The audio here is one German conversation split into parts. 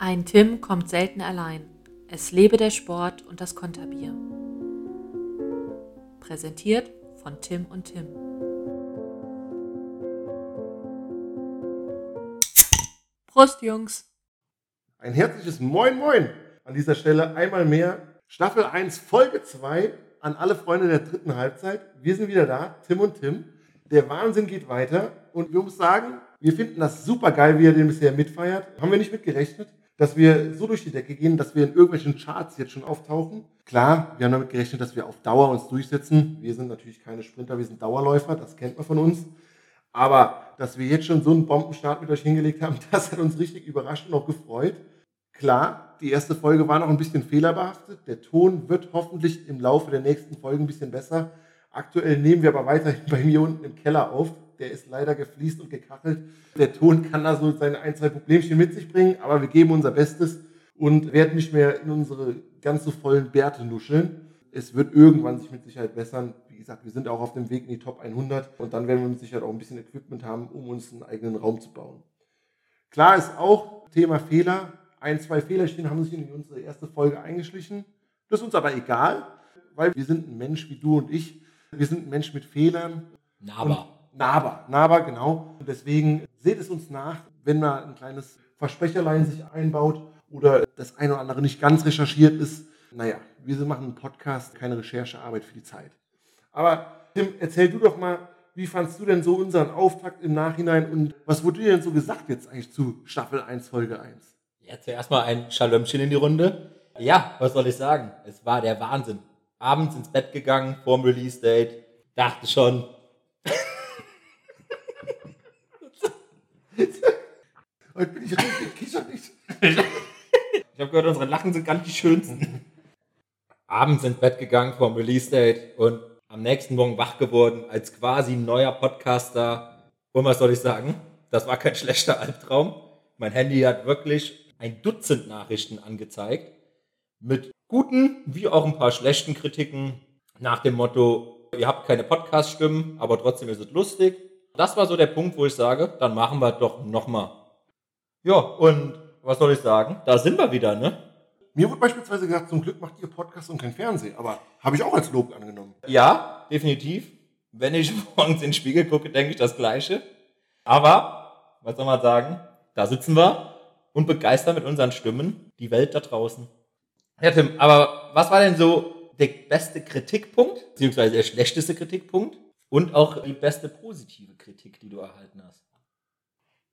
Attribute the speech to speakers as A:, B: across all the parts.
A: Ein Tim kommt selten allein. Es lebe der Sport und das Konterbier. Präsentiert von Tim und Tim. Prost, Jungs!
B: Ein herzliches Moin Moin an dieser Stelle einmal mehr. Staffel 1, Folge 2 an alle Freunde der dritten Halbzeit. Wir sind wieder da, Tim und Tim. Der Wahnsinn geht weiter und wir müssen sagen, wir finden das super geil, wie er den bisher mitfeiert. Haben wir nicht mitgerechnet, dass wir so durch die Decke gehen, dass wir in irgendwelchen Charts jetzt schon auftauchen. Klar, wir haben damit gerechnet, dass wir auf Dauer uns durchsetzen. Wir sind natürlich keine Sprinter, wir sind Dauerläufer, das kennt man von uns. Aber dass wir jetzt schon so einen Bombenstart mit euch hingelegt haben, das hat uns richtig überrascht und auch gefreut. Klar, die erste Folge war noch ein bisschen fehlerbehaftet. Der Ton wird hoffentlich im Laufe der nächsten Folgen ein bisschen besser. Aktuell nehmen wir aber weiterhin bei mir unten im Keller auf. Der ist leider gefliest und gekachelt. Der Ton kann da so seine ein, zwei Problemchen mit sich bringen, aber wir geben unser Bestes und werden nicht mehr in unsere ganz so vollen Bärte nuscheln. Es wird irgendwann sich mit Sicherheit bessern. Wie gesagt, wir sind auch auf dem Weg in die Top 100 und dann werden wir mit Sicherheit auch ein bisschen Equipment haben, um uns einen eigenen Raum zu bauen. Klar ist auch Thema Fehler ein, zwei Fehlerchen haben sich in unsere erste Folge eingeschlichen. Das ist uns aber egal, weil wir sind ein Mensch wie du und ich. Wir sind ein Mensch mit Fehlern.
C: Naba.
B: Naba, Naba, genau. Deswegen seht es uns nach, wenn mal ein kleines Versprecherlein sich einbaut oder das eine oder andere nicht ganz recherchiert ist. Naja, wir machen einen Podcast, keine Recherchearbeit für die Zeit. Aber Tim, erzähl du doch mal, wie fandst du denn so unseren Auftakt im Nachhinein und was wurde dir denn so gesagt jetzt eigentlich zu Staffel 1, Folge 1?
C: Ja, zuerst mal ein Schalömchen in die Runde. Ja, was soll ich sagen? Es war der Wahnsinn. Abends ins Bett gegangen, vorm Release-Date, dachte schon.
B: Heute bin ich richtig kicherlich.
C: Ich habe gehört, unsere Lachen sind ganz die schönsten. Abends ins Bett gegangen vorm Release-Date und am nächsten Morgen wach geworden als quasi neuer Podcaster. Und was soll ich sagen? Das war kein schlechter Albtraum. Mein Handy hat wirklich ein Dutzend Nachrichten angezeigt mit guten wie auch ein paar schlechten Kritiken nach dem Motto, ihr habt keine Podcast-Stimmen, aber trotzdem ist es lustig. Das war so der Punkt, wo ich sage, dann machen wir doch nochmal. Ja, und was soll ich sagen? Da sind wir wieder, ne?
B: Mir wurde beispielsweise gesagt, zum Glück macht ihr Podcast und kein Fernsehen, aber habe ich auch als Lob angenommen.
C: Ja, definitiv. Wenn ich morgens in den Spiegel gucke, denke ich das Gleiche. Aber, was soll man sagen? Da sitzen wir und begeistern mit unseren Stimmen die Welt da draußen. Ja, Tim, aber was war denn so der beste Kritikpunkt, beziehungsweise der schlechteste Kritikpunkt und auch die beste positive Kritik, die du erhalten hast?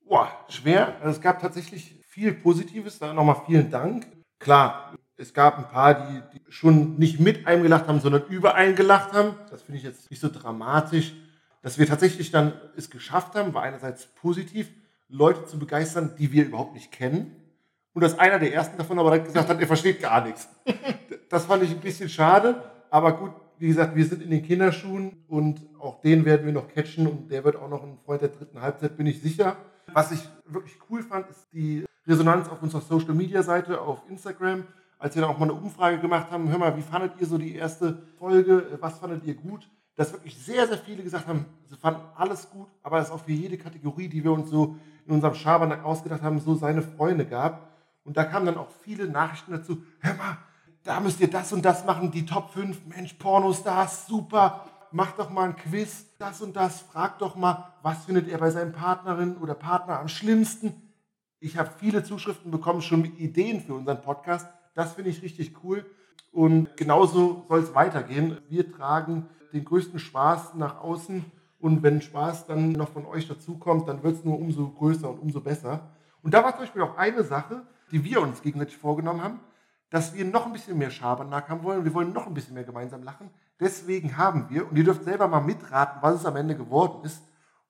B: Boah, schwer. Also es gab tatsächlich viel Positives. Da nochmal vielen Dank. Klar, es gab ein paar, die, die schon nicht mit einem gelacht haben, sondern über einen gelacht haben. Das finde ich jetzt nicht so dramatisch. Dass wir tatsächlich dann es geschafft haben, war einerseits positiv. Leute zu begeistern, die wir überhaupt nicht kennen. Und dass einer der ersten davon aber direkt gesagt hat, er versteht gar nichts. Das fand ich ein bisschen schade, aber gut, wie gesagt, wir sind in den Kinderschuhen und auch den werden wir noch catchen und der wird auch noch ein Freund der dritten Halbzeit, bin ich sicher. Was ich wirklich cool fand, ist die Resonanz auf unserer Social Media Seite auf Instagram, als wir dann auch mal eine Umfrage gemacht haben. Hör mal, wie fandet ihr so die erste Folge? Was fandet ihr gut? Dass wirklich sehr, sehr viele gesagt haben, sie fanden alles gut, aber es auch für jede Kategorie, die wir uns so in unserem Schabernack ausgedacht haben, so seine Freunde gab. Und da kamen dann auch viele Nachrichten dazu, hör mal, da müsst ihr das und das machen, die Top 5, Mensch, Pornostars, super, macht doch mal ein Quiz, das und das, fragt doch mal, was findet ihr bei seinem Partnerin oder Partner am schlimmsten? Ich habe viele Zuschriften bekommen, schon mit Ideen für unseren Podcast. Das finde ich richtig cool. Und genauso soll es weitergehen. Wir tragen den größten Spaß nach außen und wenn Spaß dann noch von euch dazukommt, dann wird es nur umso größer und umso besser. Und da war zum Beispiel auch eine Sache, die wir uns gegenseitig vorgenommen haben, dass wir noch ein bisschen mehr Schabernack haben wollen. Wir wollen noch ein bisschen mehr gemeinsam lachen. Deswegen haben wir, und ihr dürft selber mal mitraten, was es am Ende geworden ist,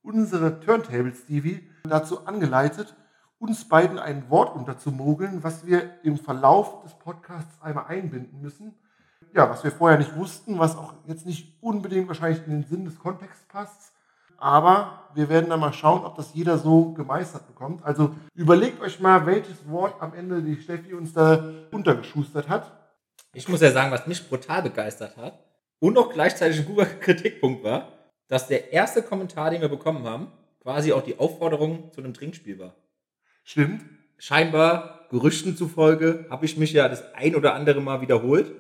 B: unsere Turntables, Stevie, dazu angeleitet, uns beiden ein Wort unterzumogeln, was wir im Verlauf des Podcasts einmal einbinden müssen ja, was wir vorher nicht wussten, was auch jetzt nicht unbedingt wahrscheinlich in den Sinn des Kontexts passt. Aber wir werden dann mal schauen, ob das jeder so gemeistert bekommt. Also überlegt euch mal, welches Wort am Ende die Steffi uns da untergeschustert hat.
C: Ich muss ja sagen, was mich brutal begeistert hat und auch gleichzeitig ein guter Kritikpunkt war, dass der erste Kommentar, den wir bekommen haben, quasi auch die Aufforderung zu einem Trinkspiel war.
B: Stimmt.
C: Scheinbar Gerüchten zufolge habe ich mich ja das ein oder andere Mal wiederholt.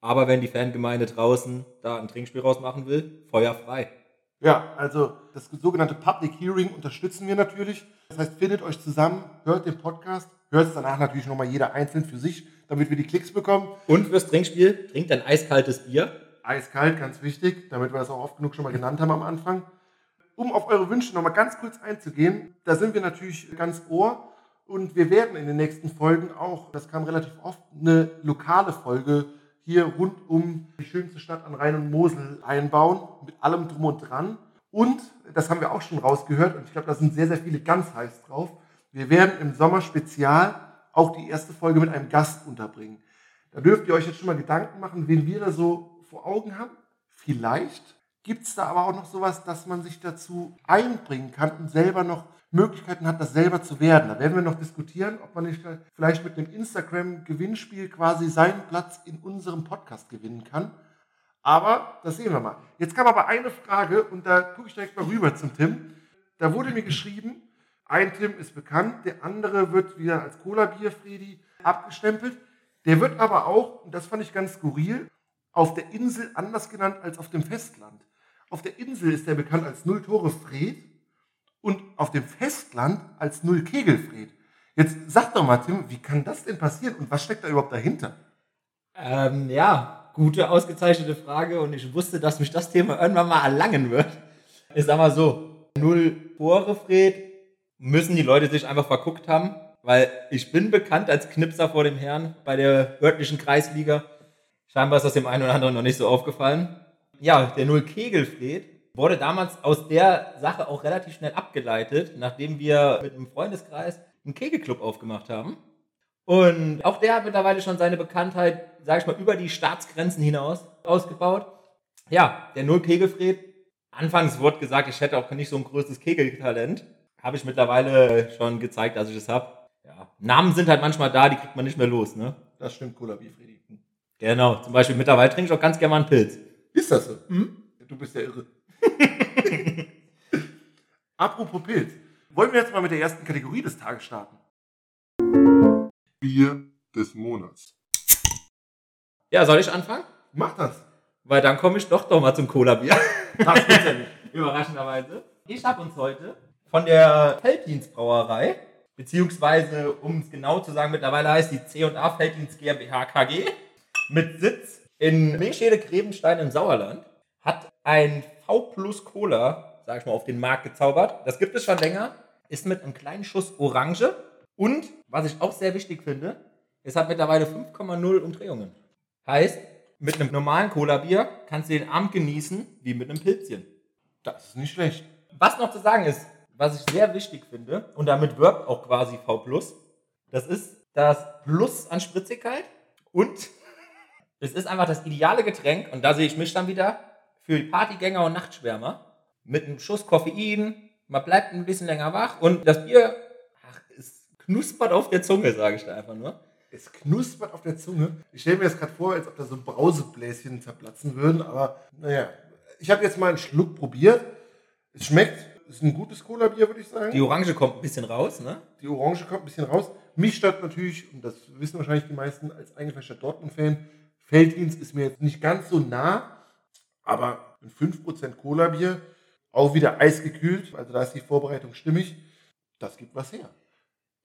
C: Aber wenn die Fangemeinde draußen da ein Trinkspiel rausmachen will, Feuer frei.
B: Ja, also das sogenannte Public Hearing unterstützen wir natürlich. Das heißt, findet euch zusammen, hört den Podcast, hört es danach natürlich nochmal jeder einzeln für sich, damit wir die Klicks bekommen.
C: Und fürs Trinkspiel trinkt ein eiskaltes Bier.
B: Eiskalt, ganz wichtig, damit wir das auch oft genug schon mal genannt haben am Anfang. Um auf eure Wünsche nochmal ganz kurz einzugehen, da sind wir natürlich ganz ohr und wir werden in den nächsten Folgen auch, das kam relativ oft, eine lokale Folge hier rund um die schönste Stadt an Rhein und Mosel einbauen, mit allem drum und dran. Und, das haben wir auch schon rausgehört, und ich glaube, da sind sehr, sehr viele ganz heiß drauf, wir werden im Sommer spezial auch die erste Folge mit einem Gast unterbringen. Da dürft ihr euch jetzt schon mal Gedanken machen, wen wir da so vor Augen haben. Vielleicht gibt es da aber auch noch sowas, dass man sich dazu einbringen kann und selber noch Möglichkeiten hat, das selber zu werden. Da werden wir noch diskutieren, ob man nicht vielleicht mit einem Instagram-Gewinnspiel quasi seinen Platz in unserem Podcast gewinnen kann. Aber das sehen wir mal. Jetzt kam aber eine Frage und da gucke ich direkt mal rüber zum Tim. Da wurde mir geschrieben, ein Tim ist bekannt, der andere wird wieder als Cola-Bier-Friedi abgestempelt. Der wird aber auch, und das fand ich ganz skurril, auf der Insel anders genannt als auf dem Festland. Auf der Insel ist er bekannt als Null-Tore-Fred und auf dem Festland als Null-Kegelfred. Jetzt sag doch mal, Tim, wie kann das denn passieren und was steckt da überhaupt dahinter?
C: Ähm, ja, gute, ausgezeichnete Frage und ich wusste, dass mich das Thema irgendwann mal erlangen wird. Ich sag mal so, null Tore, Fred, müssen die Leute sich einfach verguckt haben, weil ich bin bekannt als Knipser vor dem Herrn bei der örtlichen Kreisliga. Scheinbar ist das dem einen oder anderen noch nicht so aufgefallen. Ja, der Null Kegelfred wurde damals aus der Sache auch relativ schnell abgeleitet, nachdem wir mit einem Freundeskreis einen Kegelclub aufgemacht haben. Und auch der hat mittlerweile schon seine Bekanntheit, sage ich mal, über die Staatsgrenzen hinaus ausgebaut. Ja, der Null Kegelfred. Anfangs wurde gesagt, ich hätte auch nicht so ein größtes Kegeltalent. Habe ich mittlerweile schon gezeigt, dass ich das habe. Ja, Namen sind halt manchmal da, die kriegt man nicht mehr los, ne?
B: Das stimmt, Bier, Freddy.
C: Genau, zum Beispiel mittlerweile trinke ich auch ganz gerne mal einen Pilz.
B: Ist das so? Mhm. Du bist ja irre. Apropos Pilz. Wollen wir jetzt mal mit der ersten Kategorie des Tages starten? Bier des Monats.
C: Ja, soll ich anfangen?
B: Mach das.
C: Weil dann komme ich doch doch mal zum Cola-Bier.
B: Das ja nicht.
C: Überraschenderweise. Ich habe uns heute von der Felddienstbrauerei, beziehungsweise, um es genau zu sagen, mittlerweile heißt die C&A Felddienst GmbH KG, mit Sitz in Milchschede Grebenstein im Sauerland, hat ein V Plus Cola, sag ich mal, auf den Markt gezaubert. Das gibt es schon länger. Ist mit einem kleinen Schuss Orange. Und, was ich auch sehr wichtig finde, es hat mittlerweile 5,0 Umdrehungen. Heißt, mit einem normalen Cola-Bier kannst du den Abend genießen wie mit einem Pilzchen.
B: Das ist nicht schlecht.
C: Was noch zu sagen ist, was ich sehr wichtig finde, und damit wirkt auch quasi V Plus, das ist das Plus an Spritzigkeit und es ist einfach das ideale Getränk und da sehe ich mich dann wieder für die Partygänger und Nachtschwärmer mit einem Schuss Koffein. Man bleibt ein bisschen länger wach und das Bier ach, es knuspert auf der Zunge, sage ich da einfach nur.
B: Es knuspert auf der Zunge. Ich stelle mir das gerade vor, als ob da so Brausebläschen zerplatzen würden, aber naja. Ich habe jetzt mal einen Schluck probiert. Es schmeckt, ist ein gutes Cola-Bier, würde ich sagen.
C: Die Orange kommt ein bisschen raus, ne?
B: Die Orange kommt ein bisschen raus. Mich stört natürlich, und das wissen wahrscheinlich die meisten als eingefleischter Dortmund-Fan, Felddienst ist mir jetzt nicht ganz so nah, aber ein 5% Cola-Bier, auch wieder eisgekühlt, also da ist die Vorbereitung stimmig, das gibt was her.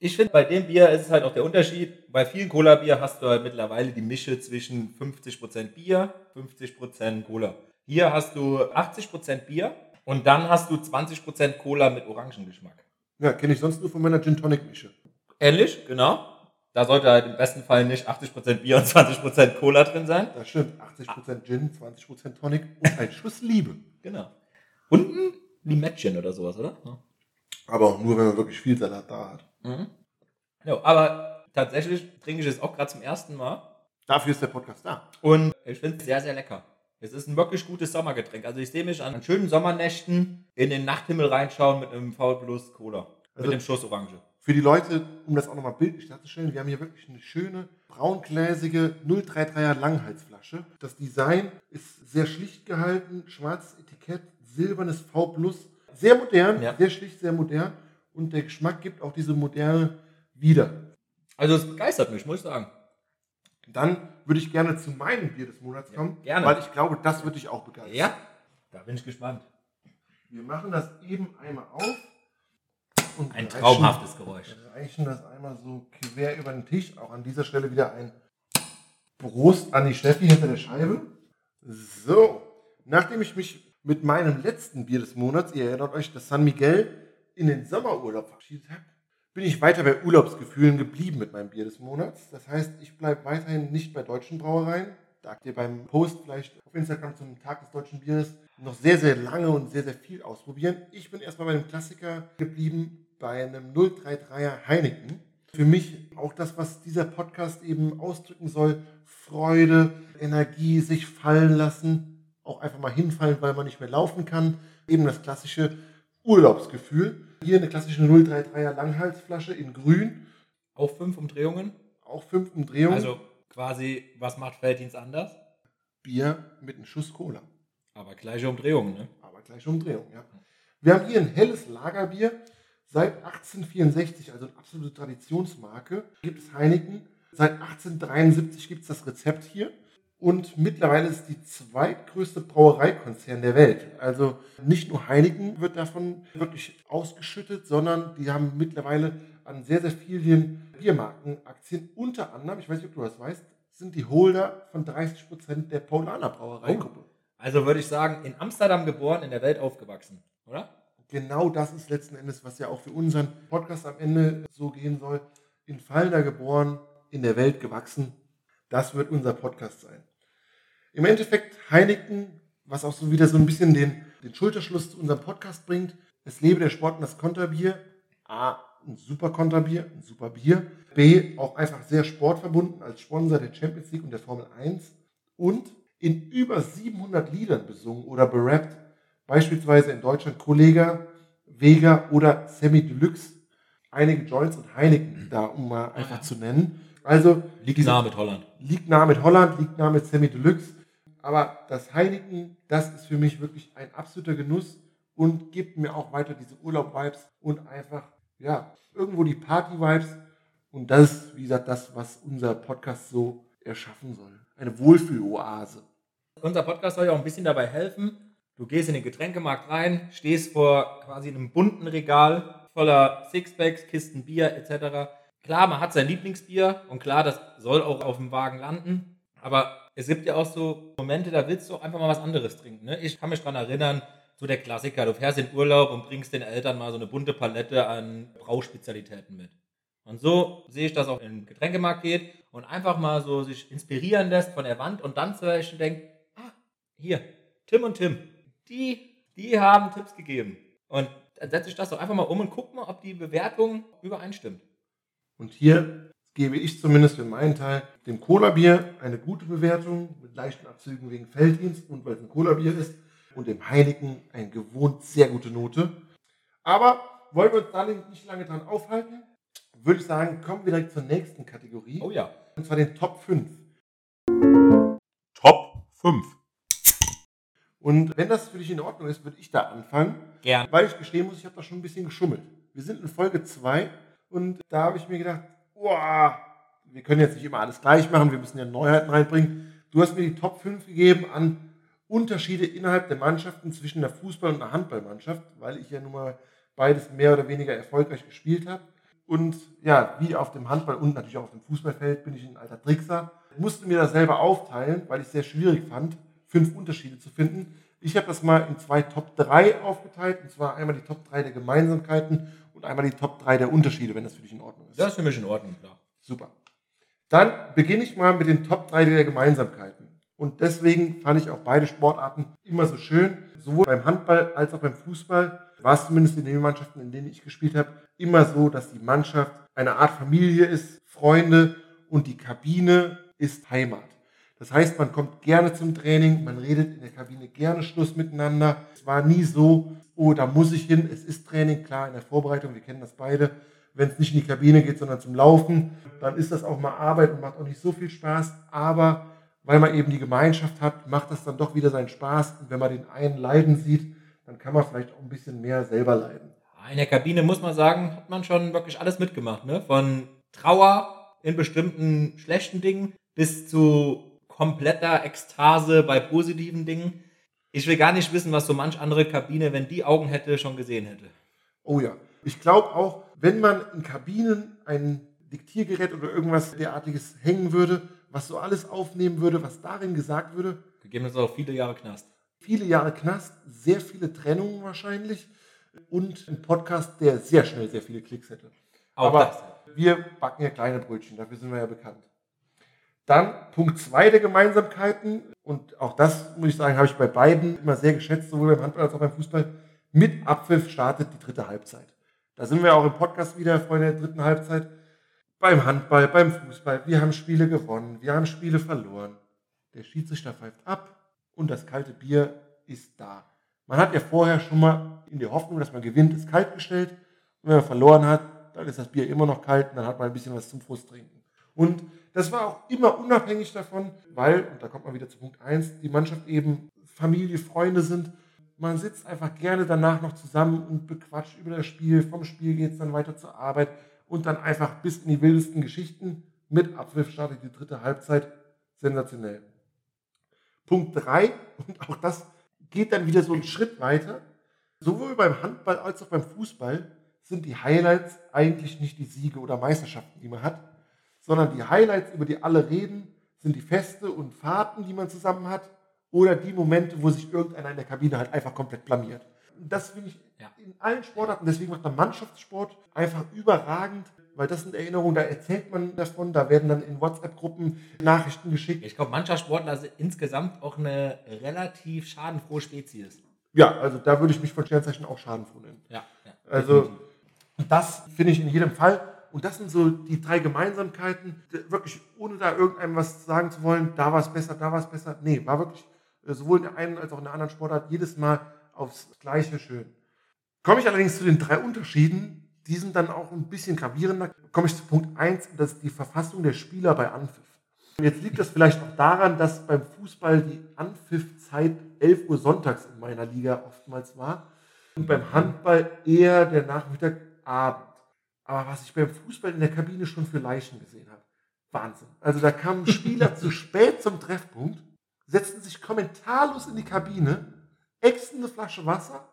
C: Ich finde, bei dem Bier ist es halt auch der Unterschied. Bei vielen Cola-Bier hast du halt mittlerweile die Mische zwischen 50% Bier, 50% Cola. Hier hast du 80% Bier und dann hast du 20% Cola mit Orangengeschmack.
B: Ja, kenne ich sonst nur von meiner Gin Tonic Mische.
C: Ähnlich, genau. Da sollte halt im besten Fall nicht 80% Bier und 20% Cola drin sein.
B: Das stimmt. 80% Gin, 20% Tonic und ein Schuss Liebe.
C: Genau. Und ein Limettchen oder sowas, oder? Ja.
B: Aber auch nur, wenn man wirklich viel Salat da hat.
C: Mhm. Ja, aber tatsächlich trinke ich es auch gerade zum ersten Mal.
B: Dafür ist der Podcast da.
C: Und ich finde es sehr, sehr lecker. Es ist ein wirklich gutes Sommergetränk. Also ich sehe mich an schönen Sommernächten in den Nachthimmel reinschauen mit einem V Plus Cola.
B: Also
C: mit dem Schuss Orange.
B: Für die Leute, um das auch nochmal bildlich darzustellen, wir haben hier wirklich eine schöne braungläsige 033er Langhalsflasche. Das Design ist sehr schlicht gehalten, schwarzes Etikett, silbernes V Plus. Sehr modern,
C: Ja.
B: sehr schlicht, sehr modern. Und der Geschmack gibt auch diese moderne wieder.
C: Also es begeistert mich, muss ich sagen.
B: Dann würde ich gerne zu meinem Bier des Monats
C: Ja,
B: kommen,
C: gerne.
B: weil ich glaube, das würde dich auch begeistern.
C: Ja, da bin ich gespannt.
B: Wir machen das eben einmal auf. Und
C: Ein
B: reichen-
C: traumhaftes Geräusch.
B: reichen das einmal so quer über den Tisch. Auch an dieser Stelle wieder ein Prost an die Steffi hinter der Scheibe. So, nachdem ich mich mit meinem letzten Bier des Monats, ihr erinnert euch, das San Miguel, in den Sommerurlaub verabschiedet habe, bin ich weiter bei Urlaubsgefühlen geblieben mit meinem Bier des Monats. Das heißt, ich bleibe weiterhin nicht bei deutschen Brauereien. Da habt ihr beim Post vielleicht auf Instagram zum Tag des deutschen Bieres noch sehr, sehr lange und sehr, sehr viel ausprobieren. Ich bin erstmal bei einem Klassiker geblieben, bei einem 033er Heineken. Für mich auch das, was dieser Podcast eben ausdrücken soll, Freude, Energie, sich fallen lassen, auch einfach mal hinfallen, weil man nicht mehr laufen kann. Eben das klassische Urlaubsgefühl. Hier eine klassische 033er Langhalsflasche in grün,
C: Auch fünf Umdrehungen.
B: auch fünf Umdrehungen.
C: Also quasi, was macht Felddienst anders?
B: Bier mit einem Schuss Cola.
C: Aber gleiche Umdrehungen, ne?
B: Aber gleiche Umdrehung, ja. Wir haben hier ein helles Lagerbier. Seit 1864, also eine absolute Traditionsmarke, gibt es Heineken. Seit 1873 gibt es das Rezept hier. Und mittlerweile ist es die zweitgrößte Brauereikonzern der Welt. Also nicht nur Heineken wird davon wirklich ausgeschüttet, sondern die haben mittlerweile an sehr, sehr vielen Biermarken Aktien. Unter anderem, ich weiß nicht, ob du das weißt, sind die Holder von 30 Prozent der Paulaner Brauereigruppe.
C: Also würde ich sagen, in Amsterdam geboren, in der Welt aufgewachsen, oder?
B: Genau das ist letzten Endes, was ja auch für unseren Podcast am Ende so gehen soll. In Fallner geboren, in der Welt gewachsen. Das wird unser Podcast sein. Im Endeffekt Heineken, was auch so wieder so ein bisschen den, den Schulterschluss zu unserem Podcast bringt. Es lebe der Sport und das Konterbier. A, ein super Konterbier, ein super Bier. B, auch einfach sehr sportverbunden als Sponsor der Champions League und der Formel 1. Und in über 700 Liedern besungen oder berappt beispielsweise in Deutschland Kollega, Vega oder Semi Deluxe, einige Joints und Heineken da, um mal einfach zu nennen. Also
C: Liegt nah mit Holland.
B: liegt nah mit Holland, liegt nah mit Semi Deluxe. Aber das Heineken, das ist für mich wirklich ein absoluter Genuss und gibt mir auch weiter diese Urlaub-Vibes und einfach, ja, irgendwo die Party-Vibes. Und das ist, wie gesagt, das, was unser Podcast so erschaffen soll. Eine Wohlfühloase.
C: Unser Podcast soll ja auch ein bisschen dabei helfen. Du gehst in den Getränkemarkt rein, stehst vor quasi einem bunten Regal voller Sixpacks, Kisten Bier etc. Klar, man hat sein Lieblingsbier und klar, das soll auch auf dem Wagen landen. Aber es gibt ja auch so Momente, da willst du einfach mal was anderes trinken. Ne? Ich kann mich daran erinnern, so der Klassiker, du fährst in Urlaub und bringst den Eltern mal so eine bunte Palette an Brauspezialitäten mit. Und so sehe ich, dass auch in den Getränkemarkt geht und einfach mal so sich inspirieren lässt von der Wand und dann zum Beispiel denkt, ah, hier, Tim und Tim, die, die haben Tipps gegeben. Und dann setze ich das doch einfach mal um und guck mal, ob die Bewertung übereinstimmt.
B: Und hier gebe ich zumindest für meinen Teil dem Cola-Bier eine gute Bewertung mit leichten Abzügen wegen Felddienst und weil es ein Cola-Bier ist und dem Heineken eine gewohnt sehr gute Note. Aber wollen wir uns da nicht lange dran aufhalten, würde ich sagen, kommen wir direkt zur nächsten Kategorie.
C: Oh ja.
B: Und zwar den Top 5.
D: Top 5.
B: Und wenn das für dich in Ordnung ist, würde ich da anfangen.
C: Gern.
B: Weil ich gestehen muss, ich habe da schon ein bisschen geschummelt. Wir sind in Folge 2 und da habe ich mir gedacht, boah, wir können jetzt nicht immer alles gleich machen, wir müssen ja Neuheiten reinbringen. Du hast mir die Top 5 gegeben an Unterschiede innerhalb der Mannschaften zwischen der Fußball- und der Handballmannschaft, weil ich ja nun mal beides mehr oder weniger erfolgreich gespielt habe. Und ja, wie auf dem Handball und natürlich auch auf dem Fußballfeld bin ich ein alter Trickser. Musste mir das selber aufteilen, weil ich es sehr schwierig fand, fünf Unterschiede zu finden. Ich habe das mal in zwei Top 3 aufgeteilt, und zwar einmal die Top 3 der Gemeinsamkeiten und einmal die Top 3 der Unterschiede, wenn das für dich in Ordnung ist.
C: Das ist für mich in Ordnung, klar.
B: Super. Dann beginne ich mal mit den Top 3 der Gemeinsamkeiten. Und deswegen fand ich auch beide Sportarten immer so schön. Sowohl beim Handball als auch beim Fußball war es zumindest in den Mannschaften, in denen ich gespielt habe, immer so, dass die Mannschaft eine Art Familie ist, Freunde und die Kabine ist Heimat. Das heißt, man kommt gerne zum Training, man redet in der Kabine gerne Schluss miteinander. Es war nie so, oh, da muss ich hin, es ist Training, klar, in der Vorbereitung, wir kennen das beide. Wenn es nicht in die Kabine geht, sondern zum Laufen, dann ist das auch mal Arbeit und macht auch nicht so viel Spaß. Aber weil man eben die Gemeinschaft hat, macht das dann doch wieder seinen Spaß. Und wenn man den einen leiden sieht, dann kann man vielleicht auch ein bisschen mehr selber leiden.
C: In der Kabine muss man sagen, hat man schon wirklich alles mitgemacht, ne? Von Trauer in bestimmten schlechten Dingen bis zu kompletter Ekstase bei positiven Dingen. Ich will gar nicht wissen, was so manch andere Kabine, wenn die Augen hätte, schon gesehen hätte.
B: Oh ja. Ich glaube auch, wenn man in Kabinen ein Diktiergerät oder irgendwas derartiges hängen würde, was so alles aufnehmen würde, was darin gesagt würde.
C: Gegebenenfalls auch viele Jahre Knast.
B: Viele Jahre Knast, sehr viele Trennungen wahrscheinlich und ein Podcast, der sehr schnell sehr viele Klicks hätte.
C: Auch
B: Aber
C: das.
B: wir backen ja kleine Brötchen, dafür sind wir ja bekannt. Dann Punkt zwei der Gemeinsamkeiten, und auch das, muss ich sagen, habe ich bei beiden immer sehr geschätzt, sowohl beim Handball als auch beim Fußball. Mit Abpfiff startet die dritte Halbzeit. Da sind wir auch im Podcast wieder, Freunde der dritten Halbzeit. Beim Handball, beim Fußball. Wir haben Spiele gewonnen, wir haben Spiele verloren. Der Schiedsrichter pfeift ab und das kalte Bier ist da. Man hat ja vorher schon mal in der Hoffnung, dass man gewinnt, es kalt gestellt. Und wenn man verloren hat, dann ist das Bier immer noch kalt und dann hat man ein bisschen was zum Frust trinken. Und das war auch immer unabhängig davon, weil, und da kommt man wieder zu Punkt 1, die Mannschaft eben Familie, Freunde sind. Man sitzt einfach gerne danach noch zusammen und bequatscht über das Spiel. Vom Spiel geht es dann weiter zur Arbeit und dann einfach bis in die wildesten Geschichten. Mit Abpfiff startet die dritte Halbzeit. Sensationell. Punkt 3, und auch das geht dann wieder so einen Schritt weiter. Sowohl beim Handball als auch beim Fußball sind die Highlights eigentlich nicht die Siege oder Meisterschaften, die man hat, sondern die Highlights, über die alle reden, sind die Feste und Fahrten, die man zusammen hat, oder die Momente, wo sich irgendeiner in der Kabine halt einfach komplett blamiert. Das finde ich
C: Ja.
B: in allen Sportarten, deswegen macht der Mannschaftssport einfach überragend, weil das sind Erinnerungen, da erzählt man davon, da werden dann in WhatsApp-Gruppen Nachrichten geschickt.
C: Ich glaube, mancher Sportler sind insgesamt auch eine relativ schadenfrohe Spezies.
B: Ja, also da würde ich mich von Sternzeichen auch schadenfroh nennen.
C: Ja, ja.
B: Also das finde ich in jedem Fall. Und das sind so die drei Gemeinsamkeiten. Wirklich, ohne da irgendeinem was sagen zu wollen, da war es besser, da war es besser. Nee, war wirklich äh, sowohl in der einen als auch in der anderen Sportart jedes Mal aufs Gleiche schön. Komme ich allerdings zu den drei Unterschieden, die sind dann auch ein bisschen gravierender. Komme ich zu Punkt 1, das ist die Verfassung der Spieler bei Anpfiff. Jetzt liegt das vielleicht auch daran, dass beim Fußball die Anpfiffzeit 11 Uhr sonntags in meiner Liga oftmals war und beim Handball eher der Nachmittagabend. Aber was ich beim Fußball in der Kabine schon für Leichen gesehen habe, Wahnsinn. Also da kamen Spieler zu spät zum Treffpunkt, setzten sich kommentarlos in die Kabine, ächzten eine Flasche Wasser,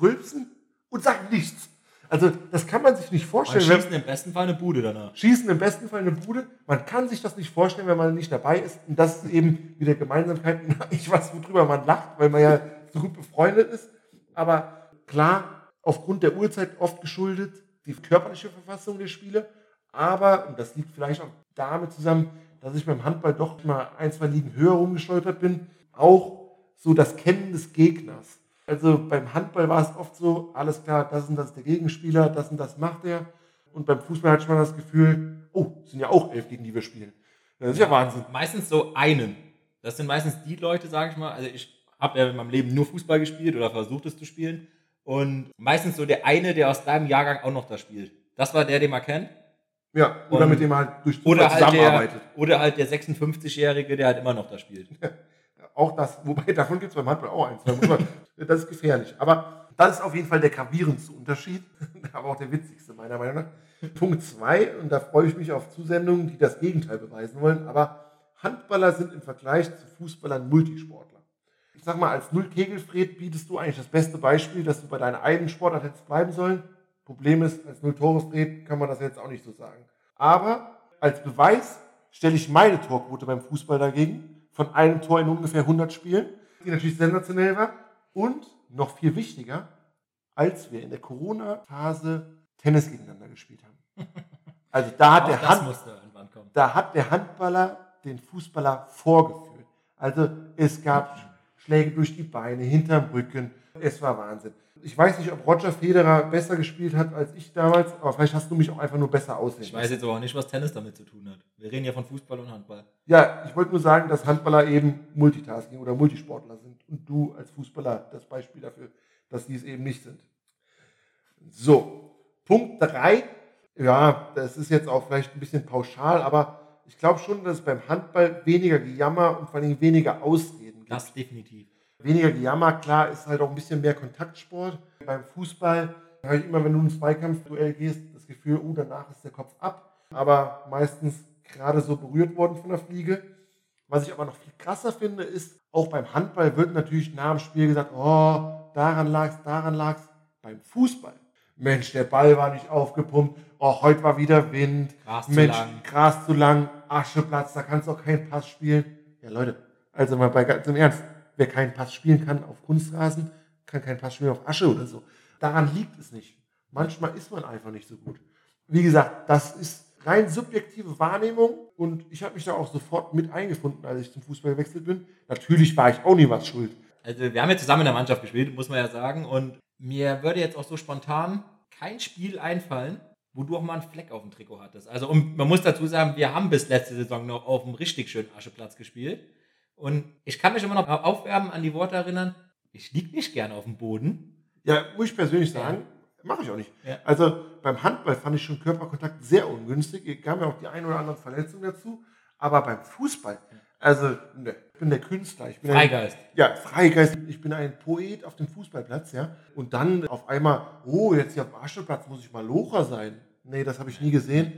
B: rülpsen und sagen nichts. Also das kann man sich nicht
C: Und
B: vorstellen. wenn-
C: schießen im besten Fall eine Bude danach.
B: Schießen im besten Fall eine Bude. Man kann sich das nicht vorstellen, wenn man nicht dabei ist. Und das ist eben wieder Gemeinsamkeit. Ich weiß, worüber man lacht, weil man ja so gut befreundet ist. Aber klar, aufgrund der Uhrzeit oft geschuldet, die körperliche Verfassung der Spieler. Aber, und das liegt vielleicht auch damit zusammen, dass ich beim Handball doch mal ein, zwei Ligen höher rumgestolpert bin, auch so das Kennen des Gegners. Also beim Handball war es oft so, alles klar, das und das ist der Gegenspieler, das und das macht er. Und beim Fußball hatte man das Gefühl, oh, es sind ja auch elf, gegen die wir spielen. Das ist ja Wahnsinn.
C: Meistens so einen. Das sind meistens die Leute, sage ich mal. Also ich habe ja in meinem Leben nur Fußball gespielt oder versucht es zu spielen. Und meistens so der eine, der aus deinem Jahrgang auch noch da spielt. Das war der, den man kennt.
B: Ja, oder
C: Und-
B: mit dem man halt durch
C: Oder halt, der,
B: zusammenarbeitet.
C: oder halt der 56-Jährige, der halt immer noch da spielt.
B: Auch das, wobei davon gibt es beim Handball auch eins. Das ist gefährlich. Aber das ist auf jeden Fall der gravierendste Unterschied, aber auch der witzigste meiner Meinung nach. Punkt zwei und da freue ich mich auf Zusendungen, die das Gegenteil beweisen wollen, aber Handballer sind im Vergleich zu Fußballern Multisportler. Sag mal, als Null-Kegelfred bietest du eigentlich das beste Beispiel, dass du bei deiner eigenen Sportart hättest bleiben sollen. Problem ist, als Null-Tore-Fred kann man das jetzt auch nicht so sagen. Aber als Beweis stelle ich meine Torquote beim Fußball dagegen, von einem Tor in ungefähr 100 Spielen, die natürlich sensationell war. Und noch viel wichtiger, als wir in der Corona-Phase Tennis gegeneinander gespielt haben. Also da hat, der Hand, da hat der Handballer den Fußballer vorgeführt. Also es gab Schläge durch die Beine, hinterm Rücken. Es war Wahnsinn. Ich weiß nicht, ob Roger Federer besser gespielt hat als ich damals, aber vielleicht hast du mich auch einfach nur besser aussehen.
C: Ich weiß jetzt aber auch nicht, was Tennis damit zu tun hat. Wir reden ja von Fußball und Handball.
B: Ja, ich wollte nur sagen, dass Handballer eben Multitasking oder Multisportler sind und du als Fußballer das Beispiel dafür, dass die es eben nicht sind. So, Punkt 3. Ja, das ist jetzt auch vielleicht ein bisschen pauschal, aber ich glaube schon, dass es beim Handball weniger Gejammer und vor allem weniger Ausreden gibt.
C: Das definitiv.
B: Weniger Gejammer, klar, ist halt auch ein bisschen mehr Kontaktsport. Beim Fußball habe ich immer, wenn du ins Zweikampfduell gehst, das Gefühl, oh, danach ist der Kopf ab. aber meistens gerade so berührt worden von der Fliege. Was ich aber noch viel krasser finde, ist, auch beim Handball wird natürlich nach dem Spiel gesagt, oh, daran lag's, daran lag's. Beim Fußball. Mensch, der Ball war nicht aufgepumpt. Oh, heute war wieder Wind.
C: Gras zu
B: Mensch,
C: lang.
B: Gras zu lang, Ascheplatz, da kannst du auch keinen Pass spielen. Ja, Leute, also mal bei ganz im Ernst, wer keinen Pass spielen kann auf Kunstrasen, kann keinen Pass spielen auf Asche oder so. Daran liegt es nicht. Manchmal ist man einfach nicht so gut. Wie gesagt, das ist rein subjektive Wahrnehmung und ich habe mich da auch sofort mit eingefunden, als ich zum Fußball gewechselt bin. Natürlich war ich auch nie was schuld.
C: Also wir haben ja zusammen in der Mannschaft gespielt, muss man ja sagen. Und mir würde jetzt auch so spontan kein Spiel einfallen, wo du auch mal einen Fleck auf dem Trikot hattest. Also und man muss dazu sagen, wir haben bis letzte Saison noch auf einem richtig schönen Ascheplatz gespielt. Und ich kann mich immer noch aufwärmen an die Worte erinnern, ich lieg nicht gerne auf dem Boden.
B: Ja, muss ich persönlich sagen, mache ich auch nicht.
C: Ja.
B: Also beim Handball fand ich schon Körperkontakt sehr ungünstig. Es gab ja auch die ein oder anderen Verletzungen dazu. Aber beim Fußball, also ne, ich bin der Künstler. Ich bin ein-
C: Freigeist.
B: Ja, Freigeist. Ich bin ein Poet auf dem Fußballplatz, ja. Und dann auf einmal, oh, jetzt hier auf dem Ascheplatz muss ich mal Locher sein. Nee, das habe ich nie gesehen.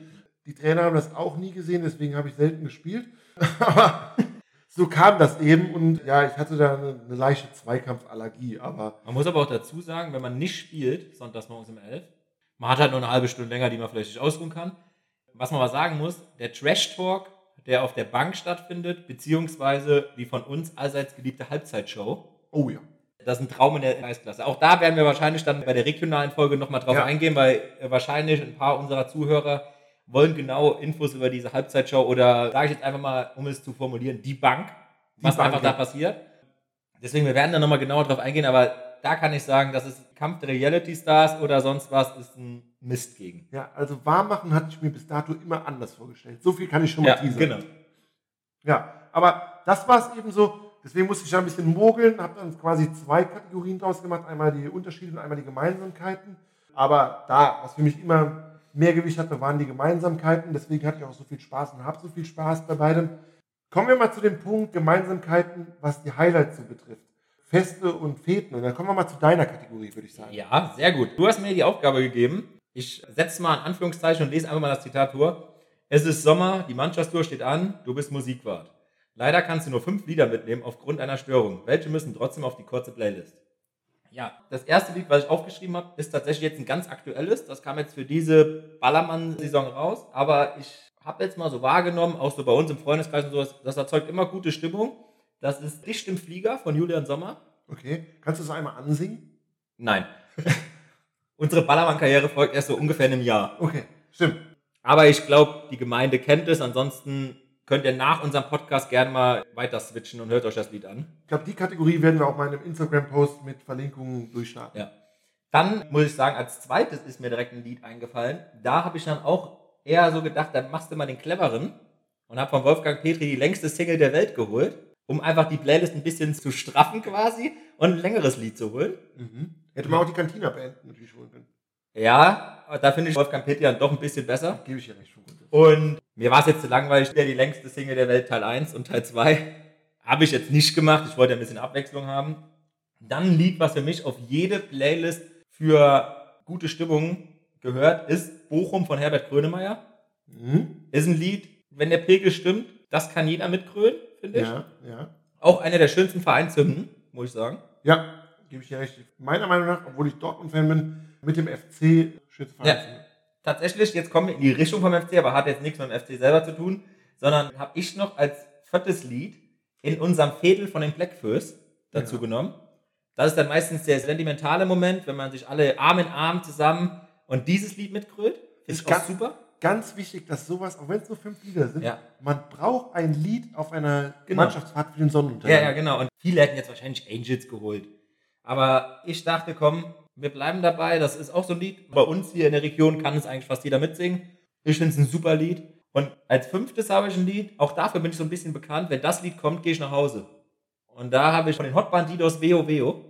B: Die Trainer haben das auch nie gesehen, deswegen habe ich selten gespielt. Aber so kam das eben und ja, ich hatte da eine, eine leichte Zweikampfallergie, aber
C: Man muss aber auch dazu sagen, wenn man nicht spielt, sonntags morgens um 11, man hat halt nur eine halbe Stunde länger, die man vielleicht nicht ausruhen kann. Was man aber sagen muss, der Trash-Talk, der auf der Bank stattfindet, beziehungsweise die von uns allseits geliebte Halbzeitshow,
B: oh ja.
C: Das ist ein Traum in der Kreisklasse. Auch da werden wir wahrscheinlich dann bei der regionalen Folge nochmal drauf
B: Ja.
C: eingehen, weil wahrscheinlich ein paar unserer Zuhörer wollen genau Infos über diese Halbzeitshow oder sage ich jetzt einfach mal, um es zu formulieren, die Bank, was
B: Bank,
C: einfach
B: ja.
C: da passiert. Deswegen, wir werden da nochmal genauer drauf eingehen, aber da kann ich sagen, das ist Kampf der Reality Stars oder sonst was, ist ein Mist gegen.
B: Ja, also warm machen hatte ich mir bis dato immer anders vorgestellt. So viel kann ich schon mal teasern.
C: genau.
B: Ja, aber das war es eben so. Deswegen musste ich da ein bisschen mogeln, habe dann quasi zwei Kategorien draus gemacht. Einmal die Unterschiede und einmal die Gemeinsamkeiten. Aber da, was für mich immer mehr Gewicht hatte, waren die Gemeinsamkeiten. Deswegen hatte ich auch so viel Spaß und habe so viel Spaß bei beidem. Kommen wir mal zu dem Punkt Gemeinsamkeiten, was die Highlights so betrifft. Feste und Feten. Und dann kommen wir mal zu deiner Kategorie, würde ich sagen.
C: Ja, sehr gut. Du hast mir die Aufgabe gegeben. Ich setze mal ein Anführungszeichen und lese einfach mal das Zitat vor. Es ist Sommer, die Mannschaftstour steht an, du bist Musikwart. Leider kannst du nur fünf Lieder mitnehmen aufgrund einer Störung. Welche müssen trotzdem auf die kurze Playlist? Ja, das erste Lied, was ich aufgeschrieben habe, ist tatsächlich jetzt ein ganz aktuelles. Das kam jetzt für diese Ballermann-Saison raus. Aber ich habe jetzt mal so wahrgenommen, auch so bei uns im Freundeskreis und sowas, das erzeugt immer gute Stimmung. Das ist Dicht im Flieger von Julian Sommer.
B: Okay. Kannst du es einmal ansingen?
C: Nein. Unsere Ballermann-Karriere folgt erst so ungefähr in einem Jahr.
B: Okay, stimmt.
C: Aber ich glaube, die Gemeinde kennt es. Ansonsten könnt ihr nach unserem Podcast gerne mal weiter switchen und hört euch das Lied an.
B: Ich glaube, die Kategorie werden wir auch mal in einem Instagram-Post mit Verlinkungen durchstarten.
C: Ja. Dann muss ich sagen, als zweites ist mir direkt ein Lied eingefallen. Da habe ich dann auch eher so gedacht, dann machst du mal den cleveren und habe von Wolfgang Petri die längste Single der Welt geholt, um einfach die Playlist ein bisschen zu straffen quasi und ein längeres Lied zu holen.
B: Mhm. Hätte man auch die Cantina beenden natürlich holen können.
C: Ja, aber da finde ich Wolfgang Petri dann doch ein bisschen besser.
B: Gebe ich dir recht. Schon gut.
C: Und mir war es jetzt zu langweilig, wieder die längste Single der Welt, Teil 1 und Teil 2. Habe ich jetzt nicht gemacht. Ich wollte ein bisschen Abwechslung haben. Dann ein Lied, was für mich auf jede Playlist für gute Stimmung gehört, ist Bochum von Herbert Grönemeyer.
B: Mhm.
C: Ist ein Lied, wenn der Pegel stimmt, das kann jeder mitgrölen, finde ich.
B: Ja, ja.
C: Auch einer der schönsten Vereinshymnen, muss ich sagen.
B: Ja, gebe ich dir recht. Meiner Meinung nach, obwohl ich Dortmund-Fan bin, mit dem FC Schützenverein.
C: Ja. Tatsächlich, jetzt kommen wir in die Richtung vom FC, aber hat jetzt nichts mit dem FC selber zu tun, sondern habe ich noch als viertes Lied in unserem Fädel von den Blackfoes dazu
B: Ja.
C: genommen. Das ist dann meistens der sentimentale Moment, wenn man sich alle Arm in Arm zusammen und dieses Lied mitgrölt.
B: Ist ganz-
C: super.
B: Ganz wichtig, dass sowas, auch wenn es nur fünf Lieder sind,
C: Ja.
B: man braucht ein Lied auf einer
C: Genau.
B: Mannschaftsfahrt für den Sonnenuntergang.
C: Ja, ja, genau. Und viele hätten jetzt wahrscheinlich Angels geholt. Aber ich dachte, komm, wir bleiben dabei. Das ist auch so ein Lied. Bei uns hier in der Region kann es eigentlich fast jeder mitsingen. Ich finde es ein super Lied. Und als fünftes habe ich ein Lied. Auch dafür bin ich so ein bisschen bekannt. Wenn das Lied kommt, gehe ich nach Hause. Und da habe ich von den Hot Bandidos Veo Veo.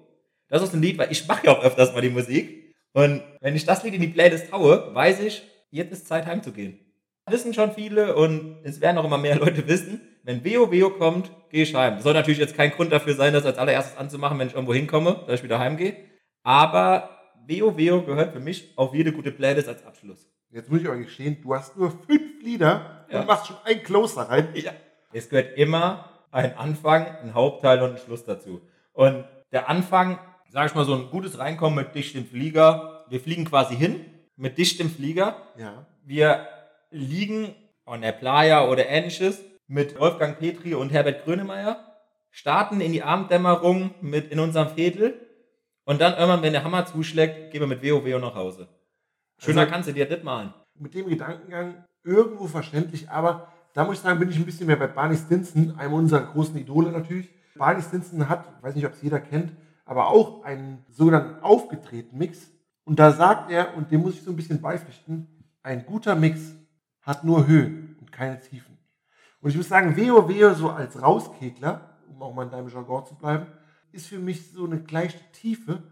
C: Das ist ein Lied, weil ich mache ja auch öfters mal die Musik. Und wenn ich das Lied in die Playlist haue, weiß ich, jetzt ist Zeit heimzugehen. Wissen schon viele und es werden auch immer mehr Leute wissen, wenn Veo Veo kommt, gehe ich heim. Das soll natürlich jetzt kein Grund dafür sein, das als allererstes anzumachen, wenn ich irgendwo hinkomme, dass ich wieder heimgehe. Aber Veo Veo gehört für mich auf jede gute Playlist als Abschluss.
B: Jetzt muss ich aber gestehen, du hast nur fünf Lieder
C: Ja.
B: und machst schon ein Closer rein.
C: Ja. Es gehört immer ein Anfang, ein Hauptteil und ein Schluss dazu. Und der Anfang, sag ich mal, so ein gutes Reinkommen mit dicht im Flieger. Wir fliegen quasi hin mit dicht im Flieger.
B: Ja.
C: Wir liegen an der Playa oder ähnliches mit Wolfgang Petri und Herbert Grönemeyer, starten in die Abenddämmerung mit in unserem Viertel und dann irgendwann, wenn der Hammer zuschlägt, gehen wir mit WoW nach Hause. Schöner
B: Also-
C: kannst du dir das malen.
B: Mit dem Gedankengang irgendwo verständlich, aber da muss ich sagen, bin ich ein bisschen mehr bei Barney Stinson, einem unserer großen Idole natürlich. Barney Stinson hat, ich weiß nicht, ob es jeder kennt, aber auch einen sogenannten Aufgetreten-Mix. Und da sagt er, und dem muss ich so ein bisschen beipflichten, ein guter Mix hat nur Höhen und keine Tiefen. Und ich muss sagen, Veo Veo so als Rauskegler, um auch mal in deinem Jargon zu bleiben, ist für mich so eine gleiche Tiefe,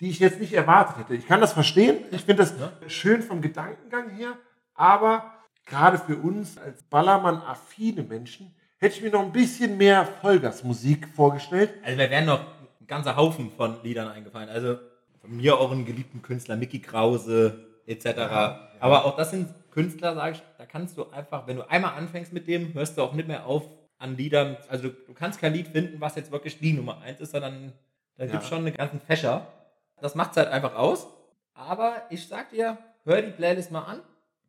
B: die ich jetzt nicht erwartet hätte. Ich kann das verstehen, ich finde das schön vom Gedankengang her, aber gerade für uns als Ballermann-affine Menschen hätte ich mir noch ein bisschen mehr Vollgasmusik vorgestellt.
C: Also mir wären noch ein ganzer Haufen von Liedern eingefallen. Also von mir auch einen geliebten Künstler, Mickey Krause etc. Aber auch das sind Künstler, sage ich, da kannst du einfach, wenn du einmal anfängst mit dem, hörst du auch nicht mehr auf an Liedern. Also du, du kannst kein Lied finden, was jetzt wirklich die Nummer eins ist, sondern da
B: Ja.
C: gibt es schon eine ganzen Fächer. Das macht es halt einfach aus. Aber ich sag dir, hör die Playlist mal an.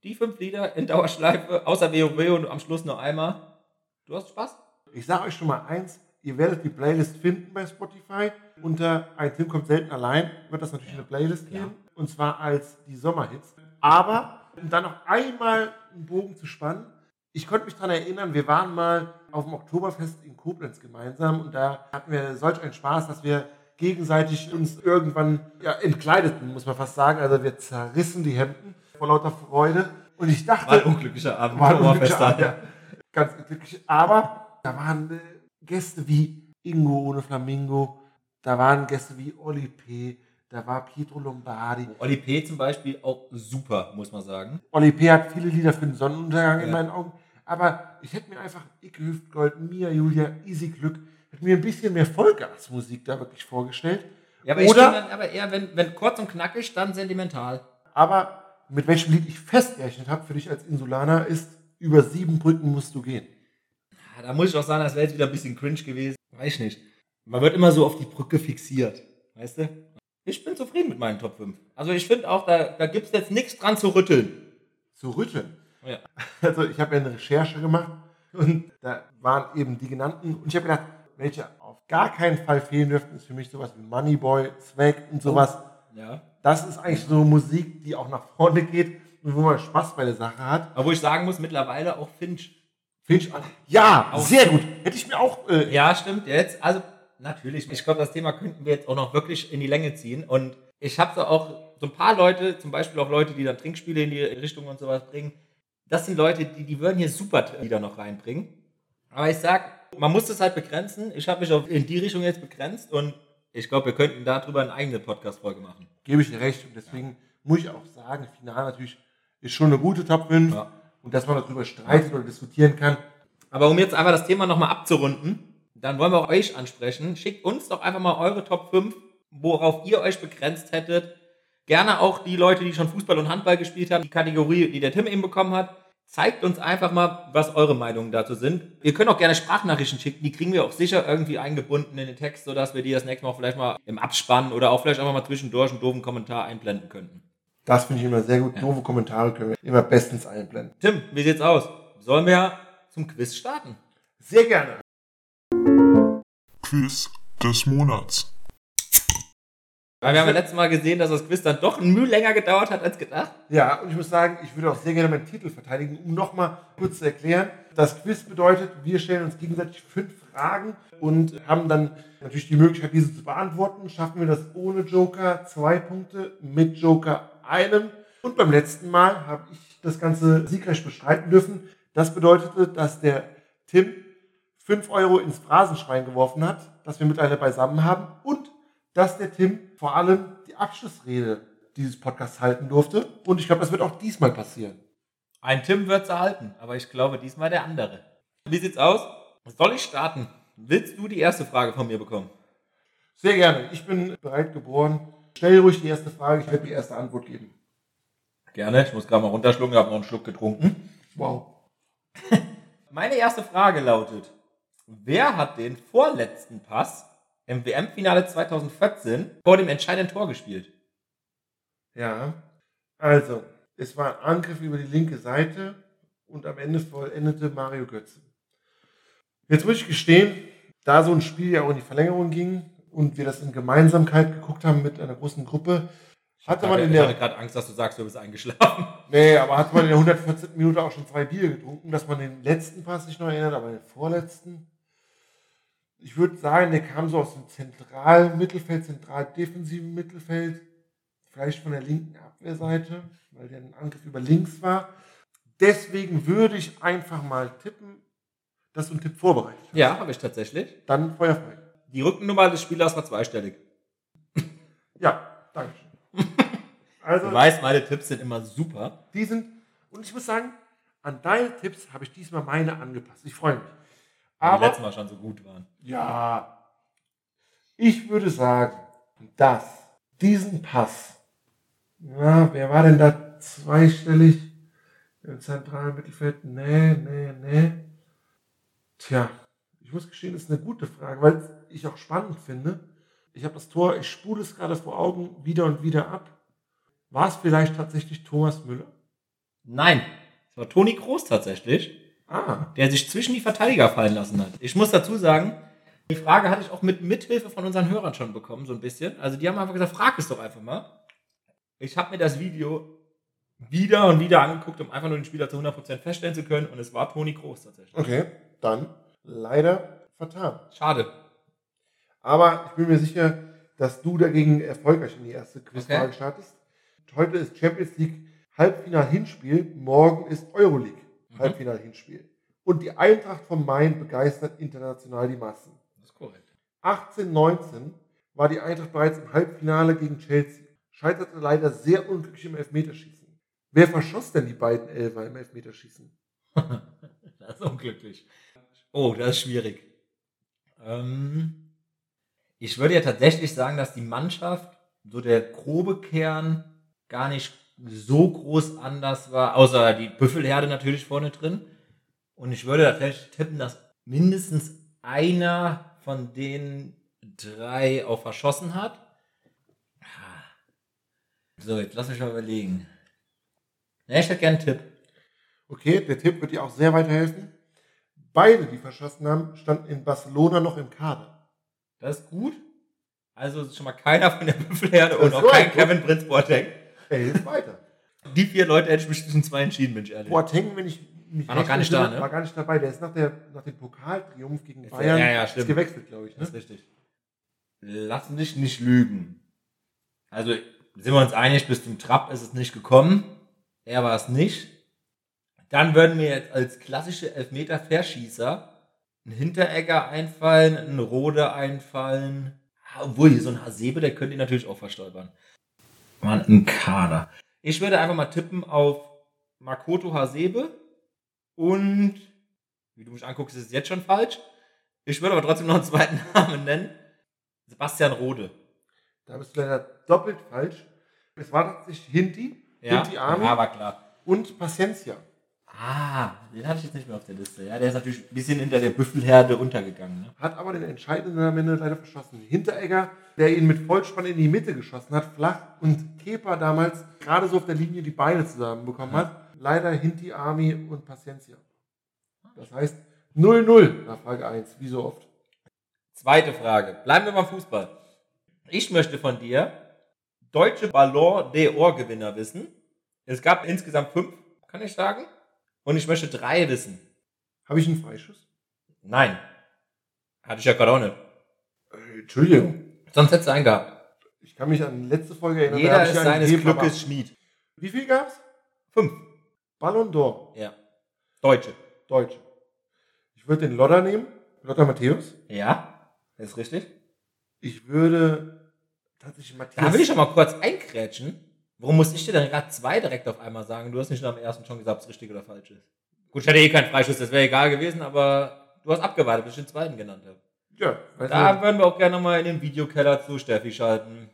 C: Die fünf Lieder in Dauerschleife, außer WoW und am Schluss nur einmal. Du hast Spaß?
B: Ich sage euch schon mal eins, ihr werdet die Playlist finden bei Spotify. Unter Ein Tim kommt selten allein wird das natürlich eine Playlist geben. Und zwar als die Sommerhits. Aber, um dann noch einmal einen Bogen zu spannen, ich konnte mich daran erinnern, wir waren mal auf dem Oktoberfest in Koblenz gemeinsam und da hatten wir solch einen Spaß, dass wir gegenseitig uns irgendwann ja, entkleideten, muss man fast sagen. Also wir zerrissen die Hemden vor lauter Freude. Und ich dachte,
C: War ein unglücklicher Abend.
B: war ein
C: Oktoberfest
B: glücklicher Abend, ja. Ganz glücklich. Aber da waren äh, Gäste wie Ingo ohne Flamingo, da waren Gäste wie Oli P., da war Pietro Lombardi.
C: Oli P. zum Beispiel auch super, muss man sagen.
B: Oli P. hat viele Lieder für den Sonnenuntergang in
C: Ja.
B: meinen Augen. Aber ich hätte mir einfach Icke Hüftgold, Mia Julia, Easy Glück, hätte mir ein bisschen mehr Vollgasmusik da wirklich vorgestellt.
C: Ja, aber
B: Oder-
C: dann aber eher, wenn, wenn kurz und knackig, dann sentimental.
B: Aber mit welchem Lied ich festgerechnet habe für dich als Insulaner ist, über sieben Brücken musst du gehen.
C: Ja, da muss ich auch sagen, das wäre jetzt wieder ein bisschen cringe gewesen. Weiß ich nicht. Man wird immer so auf die Brücke fixiert. Weißt du? Ich bin zufrieden mit meinen Top 5. Also ich finde auch, da, da gibt es jetzt nichts dran zu rütteln.
B: Zu rütteln.
C: Ja.
B: Also ich habe ja eine Recherche gemacht und da waren eben die genannten und ich habe gedacht, welche auf gar keinen Fall fehlen dürften, ist für mich sowas wie Moneyboy, Swag und sowas.
C: ja.
B: Das ist eigentlich so Musik, die auch nach vorne geht und wo man Spaß bei der Sache hat.
C: Aber wo ich sagen muss, mittlerweile auch Finch.
B: Finch, ja,
C: Auch
B: sehr gut. Hätte ich mir auch, äh,
C: Ja, stimmt. Jetzt, also natürlich. Ich glaube, das Thema könnten wir jetzt auch noch wirklich in die Länge ziehen. Und ich habe so auch so ein paar Leute, zum Beispiel auch Leute, die dann Trinkspiele in die Richtung und sowas bringen. Das sind Leute, die, die würden hier super Lieder noch reinbringen. Aber ich sag, man muss das halt begrenzen. Ich habe mich auch in die Richtung jetzt begrenzt und ich glaube, wir könnten darüber eine eigene Podcast-Folge machen.
B: gebe ich dir recht. Und deswegen muss ich auch sagen, Final natürlich ist schon eine gute Top 5
C: Ja.
B: und dass man darüber streitet oder diskutieren kann.
C: Aber um jetzt einfach das Thema nochmal abzurunden, dann wollen wir auch euch ansprechen. Schickt uns doch einfach mal eure Top 5, worauf ihr euch begrenzt hättet. Gerne auch die Leute, die schon Fußball und Handball gespielt haben, die Kategorie, die der Tim eben bekommen hat. Zeigt uns einfach mal, was eure Meinungen dazu sind. Wir können auch gerne Sprachnachrichten schicken, die kriegen wir auch sicher irgendwie eingebunden in den Text, sodass wir die das nächste Mal vielleicht mal im Abspann oder auch vielleicht einfach mal zwischendurch einen doofen Kommentar einblenden könnten.
B: Das finde ich immer sehr gut. Doofe Kommentare können wir immer bestens einblenden.
C: Tim, wie sieht's aus? Sollen wir zum Quiz starten?
B: Sehr gerne.
D: Quiz des Monats.
C: Weil wir haben ja letztes Mal gesehen, dass das Quiz dann doch ein Mühe länger gedauert hat als gedacht.
B: Ja, und ich muss sagen, ich würde auch sehr gerne meinen Titel verteidigen, um nochmal kurz zu erklären. Das Quiz bedeutet, wir stellen uns gegenseitig fünf Fragen und haben dann natürlich die Möglichkeit, diese zu beantworten. Schaffen wir das ohne Joker, zwei Punkte, mit Joker einem. Und beim letzten Mal habe ich das Ganze siegreich bestreiten dürfen. Das bedeutete, dass der Tim 5 Euro ins Phrasenschwein geworfen hat, das wir mittlerweile beisammen haben und dass der Tim vor allem die Abschlussrede dieses Podcasts halten durfte. Und ich glaube, das wird auch diesmal passieren.
C: Ein Tim wird es erhalten, aber ich glaube diesmal der andere. Wie sieht's aus? Soll ich starten? Willst du die erste Frage von mir bekommen?
B: Sehr gerne. Ich bin bereit geboren. Stell ruhig die erste Frage. Ich werde die erste Antwort geben.
C: Gerne. Ich muss gerade mal runterschlucken, ich habe noch einen Schluck getrunken.
B: Wow.
C: Meine erste Frage lautet: Wer hat den vorletzten Pass im WM-Finale 2014 vor dem entscheidenden Tor gespielt?
B: Ja. Also, es war ein Angriff über die linke Seite und am Ende vollendete Mario Götze. Jetzt muss ich gestehen, da so ein Spiel ja auch in die Verlängerung ging und wir das in Gemeinsamkeit geguckt haben mit einer großen Gruppe, hatte man in
C: ich hatte
B: der,
C: gerade Angst, dass du sagst, du bist eingeschlafen.
B: nee, aber hatte man in der 114. Minute auch schon zwei Bier getrunken, dass man den letzten Pass nicht noch erinnert, aber den vorletzten. Ich würde sagen, der kam so aus dem zentralen Mittelfeld, zentral defensiven Mittelfeld, vielleicht von der linken Abwehrseite, weil der ein Angriff über links war. Deswegen würde ich einfach mal tippen, dass du einen Tipp vorbereitet hast.
C: Ja, habe ich tatsächlich.
B: Dann feuerfrei.
C: Die Rückennummer des Spielers war zweistellig.
B: Ja, danke schön. Also,
C: Du weißt, meine Tipps sind immer super.
B: die sind, und ich muss sagen, an deine Tipps habe ich diesmal meine angepasst. Ich freue mich.
C: Aber die letzten Mal schon so gut waren.
B: Ja. Ich würde sagen, dass diesen Pass, ja, wer war denn da zweistellig im zentralen Mittelfeld? Nee, nee, nee. Tja, ich muss gestehen, das ist eine gute Frage, weil ich auch spannend finde. Ich habe das Tor, ich spule es gerade vor Augen wieder und wieder ab. War es vielleicht tatsächlich Thomas Müller?
C: Nein, es war Toni Kroos tatsächlich,
B: Ah,
C: der sich zwischen die Verteidiger fallen lassen hat. Ich muss dazu sagen, die Frage hatte ich auch mit Mithilfe von unseren Hörern schon bekommen, so ein bisschen. Also die haben einfach gesagt, frag es doch einfach mal. Ich habe mir das Video wieder und wieder angeguckt, um einfach nur den Spieler zu 100% feststellen zu können. Und es war Toni Kroos tatsächlich.
B: okay, dann leider vertan.
C: Schade.
B: Aber ich bin mir sicher, dass du dagegen erfolgreich in die erste Quizfrage
C: Okay.
B: startest. Heute ist Champions League Halbfinal-Hinspiel, morgen ist Euroleague
C: Mhm.
B: Halbfinal-Hinspiel. Und die Eintracht von Main begeistert international die Massen.
C: Das ist korrekt.
B: 1819 war die Eintracht bereits im Halbfinale gegen Chelsea, scheiterte leider sehr unglücklich im Elfmeterschießen. Wer verschoss denn die beiden Elfer im Elfmeterschießen?
C: Das ist unglücklich. Oh, das ist schwierig. Ähm, ich würde ja tatsächlich sagen, dass die Mannschaft, so der grobe Kern, gar nicht so groß anders war, außer die Büffelherde natürlich vorne drin. Und ich würde tatsächlich tippen, dass mindestens einer von den drei auch verschossen hat. So, jetzt lass mich mal überlegen. Ja, ich hätte gerne einen Tipp.
B: Okay, der Tipp wird dir auch sehr weiterhelfen. Beide, die verschossen haben, standen in Barcelona noch im Kader.
C: Das ist gut. Also ist schon mal keiner von der Büffelherde und auch
B: gut.
C: kein Kevin Prinz Boateng.
B: Er hilft weiter.
C: Die vier Leute hätte ich mich zwischen zwei entschieden, bin ich ehrlich.
B: Boateng, wenn ich mich
C: War noch gar nicht da, ne?
B: war gar nicht dabei. Der ist nach, der, nach dem Pokaltriumph gegen
C: Ist-
B: Bayern
C: ja, ja,
B: ist gewechselt, glaube ich.
C: Das ist
B: Ne?
C: richtig. Lass dich nicht lügen. Also sind wir uns einig, bis zum Trapp ist es nicht gekommen. Er war es nicht. Dann würden mir jetzt als klassische Elfmeter-Verschießer ein Hinteregger einfallen, ein Rode einfallen. Ah, Obwohl, hier so ein Hasebe, der könnte ihn natürlich auch verstolpern. Mann, ein Kader. Ich würde einfach mal tippen auf Makoto Hasebe und, wie du mich anguckst, ist es jetzt schon falsch. Ich würde aber trotzdem noch einen zweiten Namen nennen. Sebastian Rode.
B: Da bist du leider doppelt falsch. Es war tatsächlich Hinti, Hinti Army
C: ja, war klar.
B: und Paciencia.
C: Ah, den hatte ich jetzt nicht mehr auf der Liste. Ja, der ist natürlich ein bisschen hinter der Büffelherde untergegangen. Ne?
B: Hat aber den entscheidenden am Ende leider verschossen. Hinteregger, der ihn mit Vollspann in die Mitte geschossen hat, flach und Kepa damals gerade so auf der Linie die Beine zusammenbekommen hat. Leider Hinti Army und Paciencia. Das heißt 0-0 nach Frage 1, wie so oft.
C: Zweite Frage. Bleiben wir beim Fußball. Ich möchte von dir deutsche Ballon d'Or Gewinner wissen. Es gab insgesamt fünf, kann ich sagen. Und ich möchte drei wissen.
B: Habe ich einen Freischuss?
C: Nein. Hatte ich ja gerade auch nicht.
B: Äh, Entschuldigung.
C: Sonst hättest du einen gehabt.
B: Ich kann mich an die letzte Folge erinnern. da
C: Jeder
B: ich
C: ist
B: einen
C: seines
B: gegeben,
C: Glückes Schmied.
B: Wie viel gab's?
C: Fünf.
B: Ballon d'Or,
C: Ja. Deutsche.
B: Deutsche. Ich würde den Lodder nehmen, Lothar Matthäus.
C: Ja. Ist richtig.
B: Ich würde tatsächlich Matthias.
C: Da will ich schon mal kurz einkrätschen. Warum muss ich dir denn gerade zwei direkt auf einmal sagen? Du hast nicht nur am ersten schon gesagt, ob es richtig oder falsch ist. Gut, ich hatte eh keinen Freischuss, das wäre egal gewesen, aber du hast abgewartet, bis ich den zweiten genannt habe.
B: Ja,
C: Da
B: nicht.
C: würden wir auch gerne nochmal in den Videokeller zu Steffi schalten.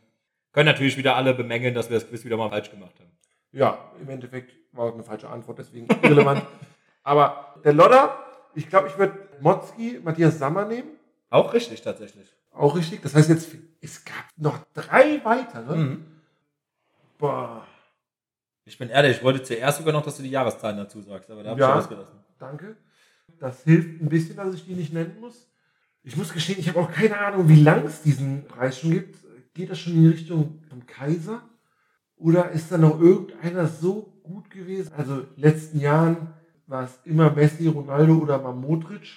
C: Können natürlich wieder alle bemängeln, dass wir das Quiz wieder mal falsch gemacht haben.
B: ja, im Endeffekt war auch eine falsche Antwort, deswegen irrelevant. Aber der Lodder, ich glaube, ich würde Motzki, Matthias Sammer nehmen.
C: Auch richtig, tatsächlich.
B: Auch richtig. Das heißt jetzt, es gab noch drei weitere.
C: Mhm.
B: Boah,
C: Ich bin ehrlich, ich wollte zuerst sogar noch, dass du die Jahreszahlen dazu sagst, aber da habe
B: Ja.
C: ich ausgelassen.
B: danke. Das hilft ein bisschen, dass ich die nicht nennen muss. Ich muss gestehen, ich habe auch keine Ahnung, wie lange es diesen Preis schon gibt. Geht das schon in die Richtung vom Kaiser? Oder ist da noch irgendeiner so gut gewesen? Also in den letzten Jahren war es immer Messi, Ronaldo oder mal Modric.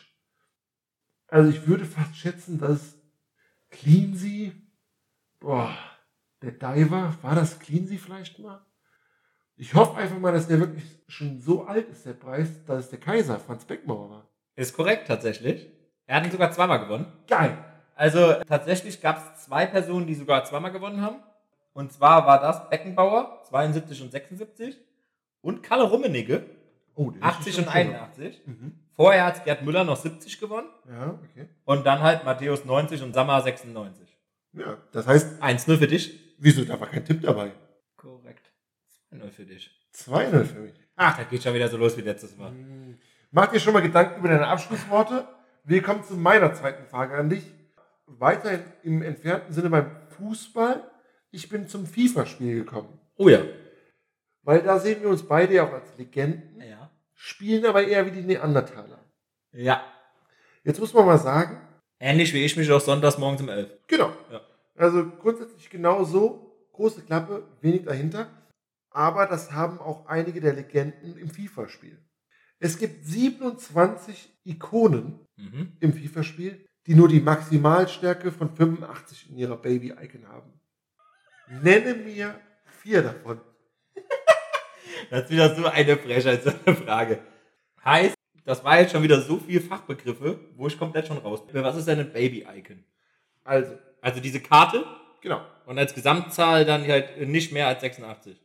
B: Also ich würde fast schätzen, dass Cleansey, boah, der Diver, war das Cleansey vielleicht mal? Ich hoffe einfach mal, dass der wirklich schon so alt ist, der Preis, dass es der Kaiser, Franz Beckmauer war.
C: Ist korrekt, tatsächlich. Er hat ihn sogar zweimal gewonnen.
B: Geil.
C: Also tatsächlich gab es zwei Personen, die sogar zweimal gewonnen haben. Und zwar war das Beckenbauer, 72 und 76. Und Kalle Rummenigge,
B: Oh, den
C: 80 und 81.
B: Mhm.
C: Vorher hat Gerd Müller noch 70 gewonnen.
B: Ja, okay.
C: Und dann halt Matthäus 90 und Sammer 96.
B: Ja, das heißt,
C: 1-0 für dich.
B: Wieso, da war kein Tipp dabei.
C: Korrekt. 2-0 für dich.
B: 2-0 für mich.
C: Ach, da geht schon wieder so los wie letztes Mal.
B: Hm. Mach dir schon mal Gedanken über deine Abschlussworte. Wir kommen zu meiner zweiten Frage an dich. Weiterhin im entfernten Sinne beim Fußball. Ich bin zum FIFA-Spiel gekommen.
C: Oh ja.
B: Weil da sehen wir uns beide ja auch als Legenden,
C: Ja.
B: spielen aber eher wie die Neandertaler.
C: Ja.
B: Jetzt muss man mal sagen,
C: Ähnlich wie ich mich auch sonntags morgens um 11.
B: Genau.
C: Ja.
B: Also grundsätzlich genau so, große Klappe, wenig dahinter. Aber das haben auch einige der Legenden im FIFA-Spiel. Es gibt 27 Ikonen
C: Mhm.
B: im FIFA-Spiel, die nur die Maximalstärke von 85 in ihrer Baby-Icon haben. Nenne mir vier davon.
C: Das ist wieder so eine Frechheit, so eine Frage. Heißt, das war jetzt schon wieder so viel Fachbegriffe, wo ich komplett schon raus bin. Was ist denn ein Baby-Icon?
B: Also,
C: Also diese Karte
B: genau,
C: und als Gesamtzahl dann halt nicht mehr als 86.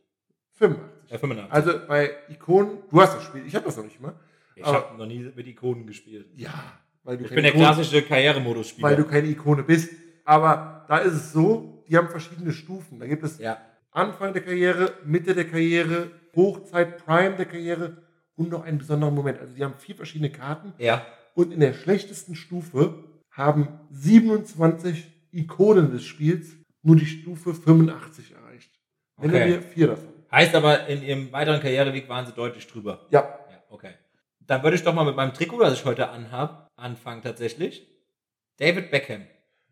B: 85.
C: Äh, 85.
B: Also bei Ikonen, du hast das Spiel, ich habe das noch nicht mal.
C: ich habe noch nie mit Ikonen gespielt.
B: Ja, weil du
C: Ich bin der
B: Ikonen-
C: klassische Karrieremodus-Spieler.
B: weil du keine Ikone bist. Aber da ist es so, die haben verschiedene Stufen. Da gibt es
C: ja.
B: Anfang der Karriere, Mitte der Karriere, Hochzeit, Prime der Karriere und noch einen besonderen Moment. Also die haben vier verschiedene Karten
C: Ja.
B: und in der schlechtesten Stufe haben 27 Ikonen des Spiels nur die Stufe 85 erreicht.
C: Okay.
B: mir vier davon.
C: Heißt aber, in ihrem weiteren Karriereweg waren sie deutlich drüber.
B: Ja,
C: Ja, okay. Dann würde ich doch mal mit meinem Trikot, das ich heute anhab, anfangen tatsächlich. David Beckham.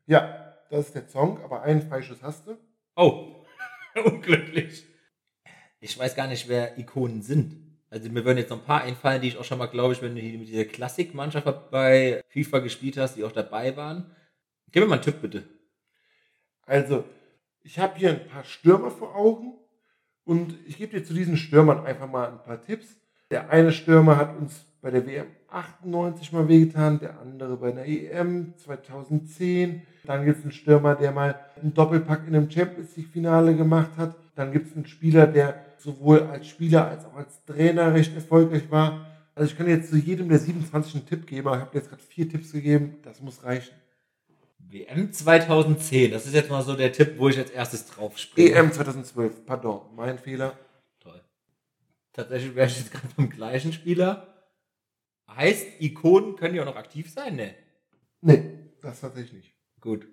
B: ja, das ist der Song, aber einen Freischuss hast du.
C: Oh, unglücklich. Ich weiß gar nicht, wer Ikonen sind. Also mir würden jetzt noch ein paar einfallen, die ich auch schon mal, glaube ich, wenn du hier mit dieser Klassikmannschaft bei FIFA gespielt hast, die auch dabei waren. Gib mir mal einen Tipp bitte.
B: Also, ich habe hier ein paar Stürmer vor Augen und ich gebe dir zu diesen Stürmern einfach mal ein paar Tipps. Der eine Stürmer hat uns bei der WM 98 mal wehgetan, der andere bei der EM 2010. Dann gibt es einen Stürmer, der mal einen Doppelpack in einem Champions League-Finale gemacht hat. Dann gibt es einen Spieler, der sowohl als Spieler als auch als Trainer recht erfolgreich war. Also ich kann jetzt zu jedem der 27 einen Tipp geben, aber ich habe jetzt gerade vier Tipps gegeben. Das muss reichen.
C: WM 2010, das ist jetzt mal so der Tipp, wo ich als erstes drauf springe.
B: EM 2012, pardon, mein Fehler.
C: Toll. Tatsächlich wäre ich jetzt gerade beim gleichen Spieler. Heißt, Ikonen können ja auch noch aktiv sein? Ne?
B: Nee, das tatsächlich nicht.
C: Gut.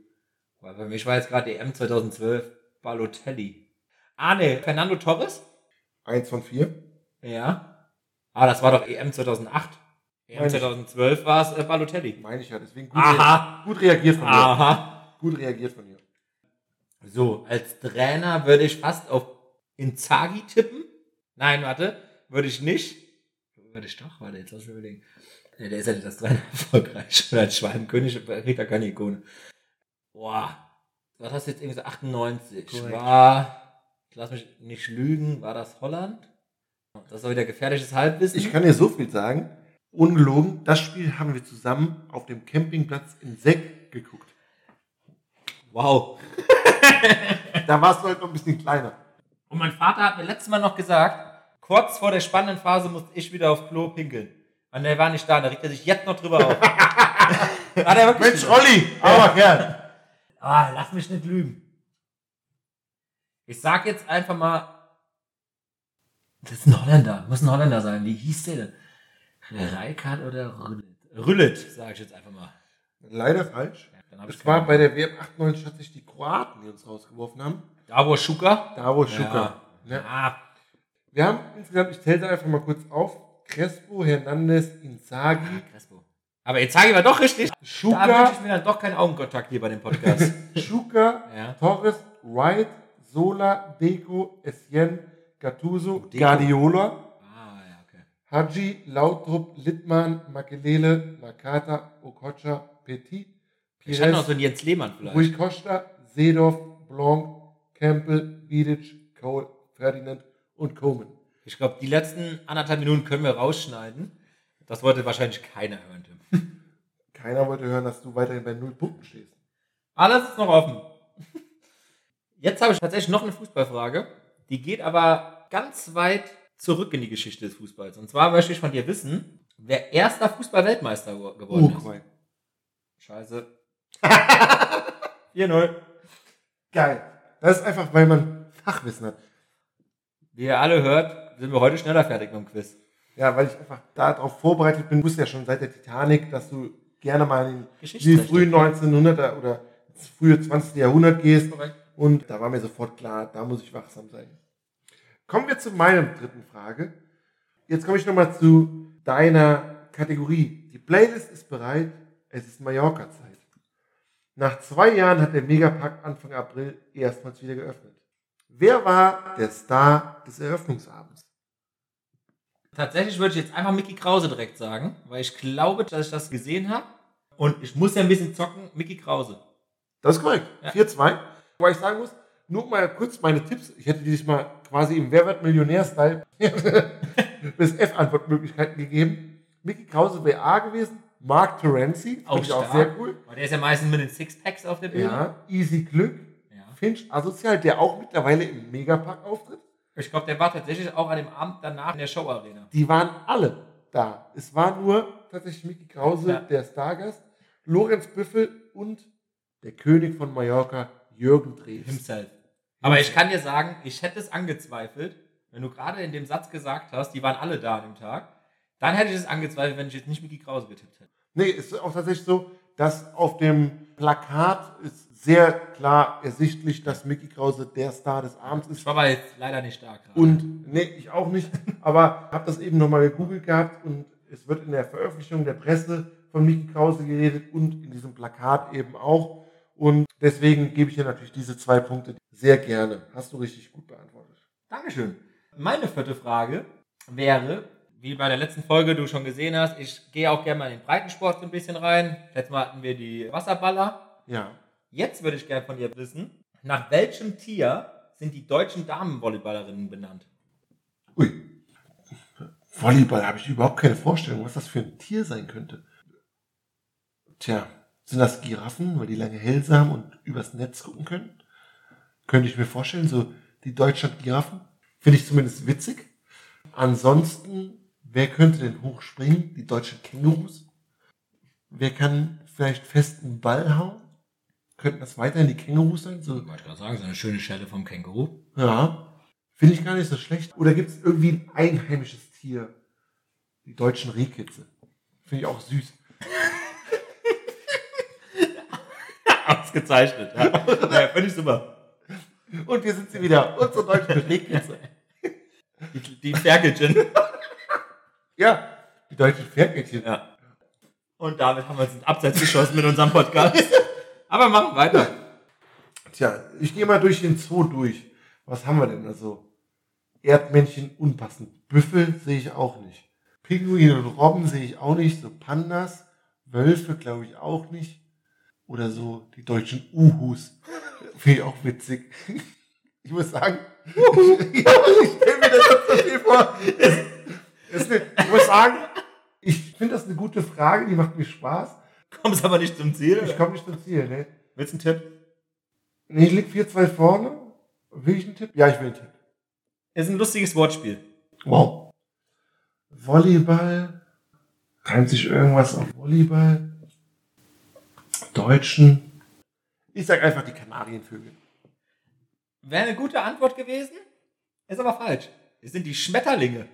C: Weil bei mich war jetzt gerade EM 2012 Balotelli. Ah, ne, Fernando Torres?
B: Eins von vier.
C: Ja. Ah, das war doch EM 2008.
B: Ich.
C: 2012 war es äh, Balotelli.
B: Meine ich ja, deswegen gut,
C: Aha.
B: gut reagiert von mir.
C: Aha.
B: Gut reagiert von mir.
C: So, als Trainer würde ich fast auf Inzaghi tippen. Nein, warte, würde ich nicht. Würde ich doch, warte, jetzt lass mich überlegen. Nee, der ist ja nicht als Trainer erfolgreich. Und als Schwalbenkönig kriegt er keine Ikone. Boah. Was hast du jetzt irgendwie gesagt? 98.
B: Korrekt.
C: War, lass mich nicht lügen, war das Holland? Das ist auch wieder gefährliches Halbwissen.
B: Ich kann dir so viel sagen. Ungelogen, das Spiel haben wir zusammen auf dem Campingplatz in Seck geguckt.
C: wow.
B: Da warst du halt noch ein bisschen kleiner.
C: Und mein Vater hat mir letztes Mal noch gesagt, kurz vor der spannenden Phase musste ich wieder auf Klo pinkeln. Und der war nicht da, da regt er sich jetzt noch drüber auf. er
B: Mensch,
C: gesagt.
B: Olli, aber Kerl.
C: Ah, lass mich nicht lügen. Ich sag jetzt einfach mal, das ist ein Holländer, muss ein Holländer sein. Wie hieß der denn? Reikard oder Rüllet? Rüllet, sage ich jetzt einfach mal.
B: Leider falsch.
C: Ja,
B: Es war bei der WM 98 tatsächlich die Kroaten, die uns rausgeworfen haben.
C: Davo Schuka.
B: Davo Schuka.
C: Ja.
B: Ja.
C: Ah,
B: Wir haben insgesamt, ich zähle da einfach mal kurz auf, Crespo, Hernandez, Inzaghi,
C: Crespo. Aber ich mal doch richtig. Da wünsche
B: Schuka,
C: ich mir dann doch keinen Augenkontakt hier bei dem Podcast.
B: Schuka,
C: Ja.
B: Torres, Wright, Sola, Deco, Essien, Gattuso,
C: Deco.
B: Guardiola,
C: ah.
B: Haji, Lautrup, Littmann, Makelele, Nakata, Okocha, Petit,
C: Ich hatte noch so
B: Pires,
C: einen Jens Lehmann
B: Rui
C: vielleicht.
B: Costa, Seedorf, Blanc, Campbell, Vidic, Cole, Ferdinand und Coleman.
C: Ich glaube, die letzten anderthalb Minuten können wir rausschneiden. Das wollte wahrscheinlich keiner hören, Tim.
B: Keiner wollte hören, dass du weiterhin bei null Punkten stehst.
C: Alles ist noch offen. Jetzt habe ich tatsächlich noch eine Fußballfrage. Die geht aber ganz weit zurück in die Geschichte des Fußballs. Und zwar möchte ich von dir wissen, wer erster Fußball-Weltmeister geworden ist.
B: Uruguay.
C: Scheiße. 4-0.
B: Geil. Das ist einfach, weil man Fachwissen hat.
C: Wie ihr alle hört, sind wir heute schneller fertig mit dem Quiz.
B: Ja, weil ich einfach darauf vorbereitet bin. Du wusstest ja schon seit der Titanic, dass du gerne mal in die frühen 1900er oder frühe 20. Jahrhundert gehst.
C: Korrekt.
B: Und da war mir sofort klar, da muss ich wachsam sein. Kommen wir zu meiner dritten Frage. Jetzt komme ich nochmal zu deiner Kategorie. Die Playlist ist bereit. Es ist Mallorca-Zeit. Nach zwei Jahren hat der Megapark Anfang April erstmals wieder geöffnet. Wer war der Star des Eröffnungsabends?
C: Tatsächlich würde ich jetzt einfach Mickey Krause direkt sagen, weil ich glaube, dass ich das gesehen habe. Und ich muss ja ein bisschen zocken. Mickey Krause.
B: Das ist korrekt.
C: Ja.
B: 4-2. Wobei ich sagen muss, nur mal kurz meine Tipps. Ich hätte dich mal quasi im Wer wird Millionär-Style bis F-Antwortmöglichkeiten gegeben. Mickey Krause wäre A gewesen. Mark Terenzi.
C: Auch
B: ich auch sehr cool.
C: Weil der ist ja meistens mit den Sixpacks auf der Bühne.
B: Ja. Easy Glück.
C: Ja.
B: Finch Asozial, der auch mittlerweile im Megapark auftritt.
C: Ich glaube, der war tatsächlich auch an dem Abend danach in der Show-Arena.
B: Die waren alle da. Es war nur tatsächlich Mickey Krause,
C: Ja.
B: der Stargast, Lorenz Büffel und der König von Mallorca, Jürgen Drews.
C: Himself. Aber ich kann dir sagen, ich hätte es angezweifelt, wenn du gerade in dem Satz gesagt hast, die waren alle da an dem Tag. Dann hätte ich es angezweifelt, wenn ich jetzt nicht Mickey Krause getippt hätte.
B: Nee, ist auch tatsächlich so, dass auf dem Plakat ist sehr klar ersichtlich, dass Mickey Krause der Star des Abends ist.
C: Ich war aber jetzt leider nicht da gerade.
B: Und nee, ich auch nicht, aber habe das eben nochmal gegoogelt gehabt und es wird in der Veröffentlichung der Presse von Mickey Krause geredet und in diesem Plakat eben auch. Und deswegen gebe ich dir natürlich diese zwei Punkte sehr gerne. Hast du richtig gut beantwortet.
C: Dankeschön. Meine vierte Frage wäre, wie bei der letzten Folge du schon gesehen hast, ich gehe auch gerne mal in den Breitensport so ein bisschen rein. Letztes Mal hatten wir die Wasserballer.
B: Ja.
C: Jetzt würde ich gerne von dir wissen, nach welchem Tier sind die deutschen Damenvolleyballerinnen benannt?
B: Ui. Volleyball habe ich überhaupt keine Vorstellung, was das für ein Tier sein könnte. Tja, sind das Giraffen, weil die lange Hälse haben und übers Netz gucken können? Könnte ich mir vorstellen, so die Deutschland-Giraffen. Finde ich zumindest witzig. Ansonsten, wer könnte denn hochspringen? Die deutschen Kängurus. Wer kann vielleicht festen Ball hauen? Könnten das weiterhin die Kängurus sein? So,
C: wollte gerade sagen, so eine schöne Schelle vom Känguru.
B: ja, finde ich gar nicht so schlecht. Oder gibt es irgendwie ein einheimisches Tier? Die deutschen Rehkitze. Finde ich auch süß.
C: Ausgezeichnet. Ja, ja finde ich super.
B: Und wir sind sie wieder, unsere deutschen Rehkitze.
C: Die, die Ferkelchen.
B: Ja, die deutschen Pferdmädchen.
C: ja. Und damit haben wir uns ins Abseits geschossen mit unserem Podcast. Aber machen weiter.
B: Tja, ich gehe mal durch den Zoo durch. Was haben wir denn da so? Erdmännchen unpassend. Büffel sehe ich auch nicht. Pinguine und Robben sehe ich auch nicht. So Pandas, Wölfe glaube ich auch nicht. Oder so die deutschen Uhus. Finde ich auch witzig. Ich muss sagen, ich stelle mir das so viel vor. Es, es, ich muss sagen, ich finde das eine gute Frage, die macht mir Spaß.
C: Kommst aber nicht zum Ziel.
B: Ich komme nicht zum Ziel, ne?
C: Willst du einen Tipp?
B: Nee, ich lieg 4-2 vorne. Will ich einen Tipp? Ja, ich will einen Tipp.
C: Ist ein lustiges Wortspiel.
B: Wow. Volleyball. Reimt sich irgendwas auf Volleyball? Deutschen. Ich sag einfach die Kanarienvögel.
C: Wäre eine gute Antwort gewesen, ist aber falsch. Es sind die Schmetterlinge.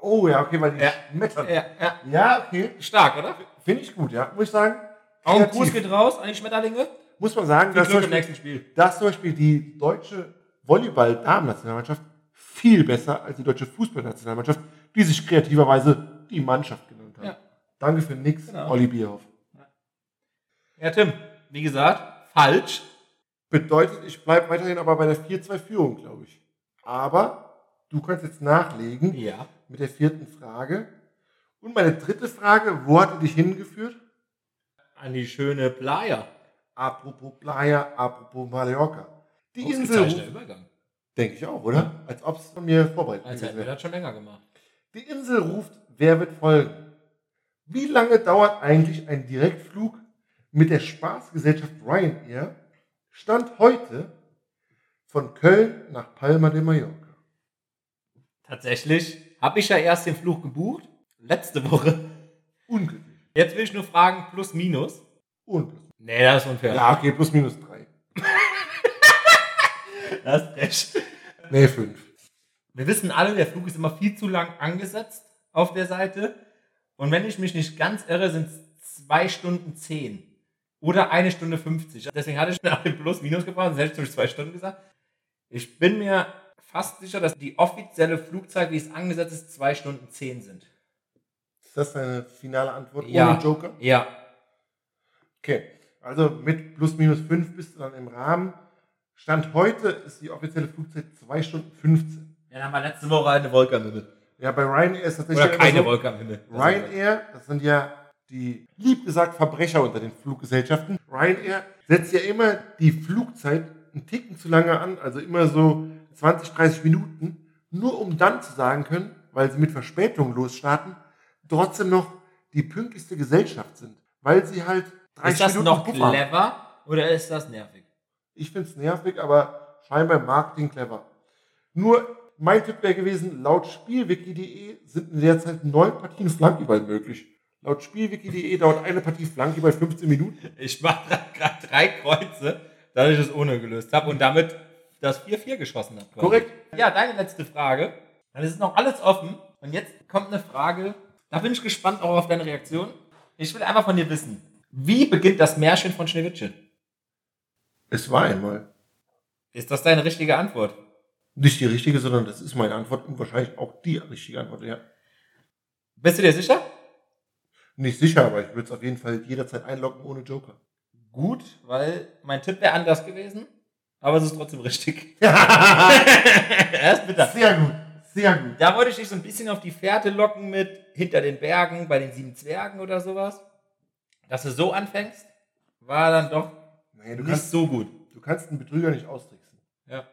B: Oh ja, okay, weil die
C: Ja.
B: schmettern.
C: Ja, ja.
B: Ja, okay.
C: Stark, oder?
B: Finde ich gut, ja. Muss ich sagen.
C: Auch ein. Gruß geht raus an die Schmetterlinge.
B: Muss man sagen, dass zum, Beispiel, dass zum Beispiel die deutsche Volleyball-Damen-Nationalmannschaft viel besser als die deutsche Fußballnationalmannschaft, die sich kreativerweise die Mannschaft genannt hat.
C: Ja.
B: Danke für nix,
C: Genau.
B: Olli Bierhoff.
C: Ja, Tim, wie gesagt, falsch.
B: Bedeutet, ich bleibe weiterhin aber bei der 4-2-Führung, glaube ich. Aber du kannst jetzt nachlegen
C: Ja.
B: mit der vierten Frage. Und meine dritte Frage, wo hat dich hingeführt?
C: An die schöne Playa.
B: Apropos Playa, apropos Mallorca. Die Insel
C: Ausgezeichneter
B: ruft,
C: Übergang.
B: denke ich auch, oder? Als ob es von mir vorbereitet
C: Als hätten wir das schon länger gemacht.
B: Die Insel ruft, wer wird folgen? Wie lange dauert eigentlich ein Direktflug mit der Spaßgesellschaft Ryanair Stand heute von Köln nach Palma de Mallorca?
C: Tatsächlich habe ich ja erst den Flug gebucht. Letzte Woche.
B: Unglücklich.
C: Jetzt will ich nur fragen, plus, minus.
B: Unglücklich.
C: Nee, das ist unfair.
B: Ja, okay, plus minus drei.
C: Das ist recht.
B: Nee, fünf.
C: Wir wissen alle, der Flug ist immer viel zu lang angesetzt auf der Seite. Und wenn ich mich nicht ganz irre, sind es zwei Stunden zehn. Oder eine Stunde 50. Deswegen hatte ich nach dem Plus Minus gefahren, selbst durch zwei Stunden gesagt. Ich bin mir fast sicher, dass die offizielle Flugzeit, wie es angesetzt ist, zwei Stunden zehn sind.
B: Ist das deine finale Antwort
C: Ja.
B: ohne Joker?
C: Ja.
B: Okay, also mit plus minus 5 bist du dann im Rahmen. Stand heute ist die offizielle Flugzeit 2 Stunden 15.
C: Ja, dann haben wir letzte Woche eine Wolke am Himmel.
B: Ja, bei Ryanair ist tatsächlich
C: Oder keine
B: so,
C: Wolke am Himmel.
B: Ryanair, das sind ja die lieb gesagt Verbrecher unter den Fluggesellschaften. Ryanair setzt ja immer die Flugzeit einen Ticken zu lange an, also immer so 20, 30 Minuten, nur um dann zu sagen können, weil sie mit Verspätung losstarten, trotzdem noch die pünktlichste Gesellschaft sind, weil sie halt 30
C: Ist das
B: Minuten
C: noch
B: Puffer haben.
C: clever oder ist das nervig?
B: Ich finde es nervig, aber scheinbar Marketing clever. Nur mein Tipp wäre gewesen, laut Spielwiki.de sind in der Zeit neun Partien Flankyball möglich. Laut Spielwiki.de dauert eine Partie Flankyball 15 Minuten.
C: Ich mache gerade drei Kreuze, da ich es ohne gelöst habe und damit das 4-4 geschossen habe.
B: Korrekt.
C: Ja, deine letzte Frage. Dann ist noch alles offen. Und jetzt kommt eine Frage, da bin ich gespannt auch auf deine Reaktion. Ich will einfach von dir wissen, wie beginnt das Märchen von Schneewittchen?
B: Es war einmal.
C: Ist das deine richtige Antwort?
B: Nicht die richtige, sondern das ist meine Antwort und wahrscheinlich auch die richtige Antwort. Ja.
C: Bist du dir sicher?
B: Nicht sicher, aber ich würde es auf jeden Fall jederzeit einloggen ohne Joker.
C: Gut, weil mein Tipp wäre anders gewesen, aber es ist trotzdem richtig.
B: Sehr
C: Erst bitte.
B: gut, sehr gut.
C: Da wollte ich dich so ein bisschen auf die Fährte locken mit hinter den Bergen, bei den sieben Zwergen oder sowas. Dass du so anfängst, war dann doch
B: du,
C: nicht
B: kannst,
C: so gut.
B: du kannst einen Betrüger nicht austricksen.
C: Ja.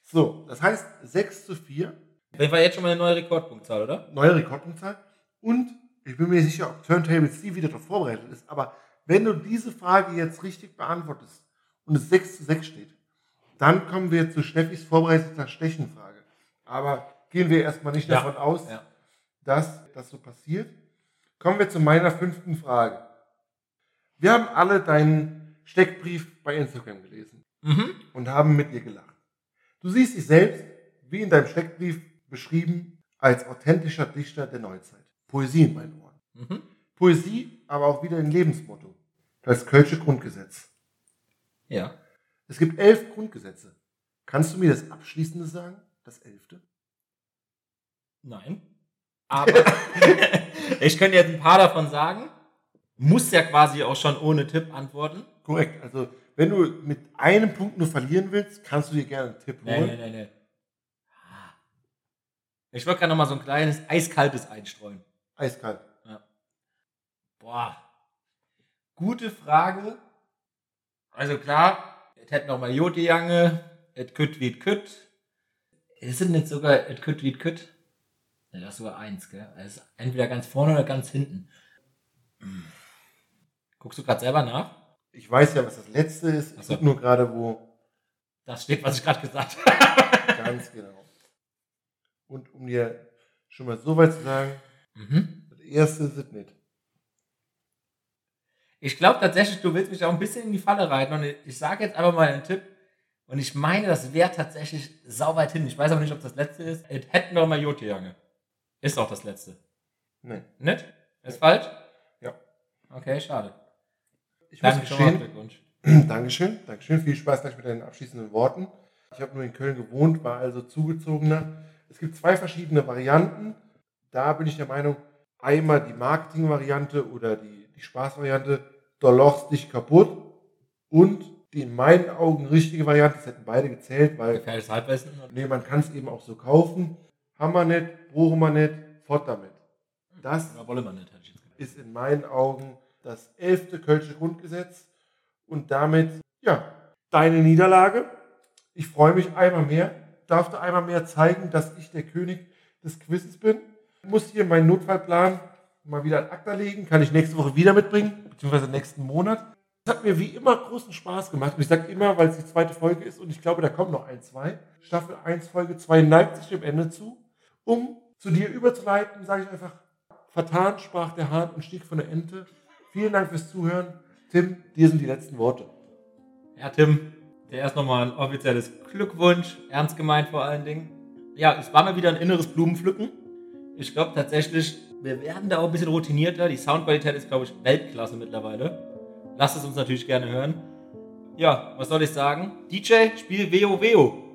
B: So, das heißt 6 zu 4.
C: Auf jeden Fall jetzt schon mal eine neue Rekordpunktzahl, oder?
B: neue Rekordpunktzahl. Und ich bin mir nicht sicher, ob Turntable C wieder darauf vorbereitet ist, aber wenn du diese Frage jetzt richtig beantwortest und es 6 zu 6 steht, dann kommen wir zu Steffis vorbereiteter Stechenfrage. Aber gehen wir erstmal nicht
C: Ja.
B: davon aus,
C: Ja.
B: dass das so passiert. Kommen wir zu meiner fünften Frage. Wir haben alle deinen Steckbrief bei Instagram gelesen
C: Mhm.
B: und haben mit dir gelacht. Du siehst dich selbst, wie in deinem Steckbrief beschrieben, als authentischer Dichter der Neuzeit. Poesie in meinen Ohren.
C: Mhm.
B: Poesie, aber auch wieder ein Lebensmotto. Das Kölsche Grundgesetz.
C: Ja.
B: Es gibt elf Grundgesetze. Kannst du mir das Abschließende sagen? Das elfte?
C: Nein. Aber ich könnte jetzt ein paar davon sagen. Muss ja quasi auch schon ohne Tipp antworten.
B: Korrekt. Also, wenn du mit einem Punkt nur verlieren willst, kannst du dir gerne einen Tipp holen.
C: nee, nee, nee. Ich wollte gerade noch mal so ein kleines eiskaltes einstreuen.
B: Eiskalt.
C: Boah. Gute Frage. Also klar, es hätte noch mal Jote Jange, et kütt wie et kütt. Ist es nicht sogar et kütt wie et kütt? Das ist sogar eins, gell? Es ist entweder ganz vorne oder ganz hinten. Guckst du gerade selber nach?
B: Ich weiß ja, was das letzte ist. Ich
C: so.
B: nur gerade, wo
C: Das steht, was ich gerade gesagt habe.
B: ganz genau. Und um dir schon mal so weit zu sagen,
C: mhm.
B: das erste ist es nicht.
C: Ich glaube tatsächlich, du willst mich auch ein bisschen in die Falle reiten und ich sage jetzt einfach mal einen Tipp. Und ich meine, das wäre tatsächlich sauweit hin. Ich weiß aber nicht, ob das letzte ist. Es hätten noch mal Jote Jange. Ist auch das letzte.
B: Nee.
C: Nicht? Ist falsch?
B: Ja.
C: Okay, schade.
B: Ich muss
C: Danke schon mal
B: gestehen,
C: Glückwunsch.
B: Dankeschön, Dankeschön. Viel Spaß gleich mit deinen abschließenden Worten. Ich habe nur in Köln gewohnt, war also zugezogener. Es gibt zwei verschiedene Varianten. Da bin ich der Meinung, einmal die Marketing-Variante oder die, die Spaßvariante, da lochst dich kaputt. Und die in meinen Augen richtige Variante, das hätten beide gezählt, weil
C: Gefährliches Halbwissen?
B: nee, man kann es eben auch so kaufen. Haben wir nicht, brauchen wir nicht, fort damit. Das
C: Oder wollen wir nicht, hätte ich jetzt
B: ist in meinen Augen das elfte Kölsche Grundgesetz und damit, ja, deine Niederlage. Ich freue mich einmal mehr, darf dir einmal mehr zeigen, dass ich der König des Quizzes bin. Ich muss hier meinen Notfallplan mal wieder ad acta legen, kann ich nächste Woche wieder mitbringen, beziehungsweise nächsten Monat. Es hat mir wie immer großen Spaß gemacht und ich sage immer, weil es die zweite Folge ist und ich glaube, da kommen noch ein, zwei. Staffel 1, Folge 2 neigt sich dem Ende zu. Um zu dir überzuleiten, sage ich einfach, vertan sprach der Hahn und stieg von der Ente. Vielen Dank fürs Zuhören. Tim, dir sind die letzten Worte.
C: Ja, Tim, der erst nochmal ein offizielles Glückwunsch, ernst gemeint vor allen Dingen. Ja, es war mal wieder ein inneres Blumenpflücken. Ich glaube tatsächlich, wir werden da auch ein bisschen routinierter. Die Soundqualität ist, glaube ich, Weltklasse mittlerweile. Lasst es uns natürlich gerne hören. Ja, was soll ich sagen? DJ, spiel Veo Veo.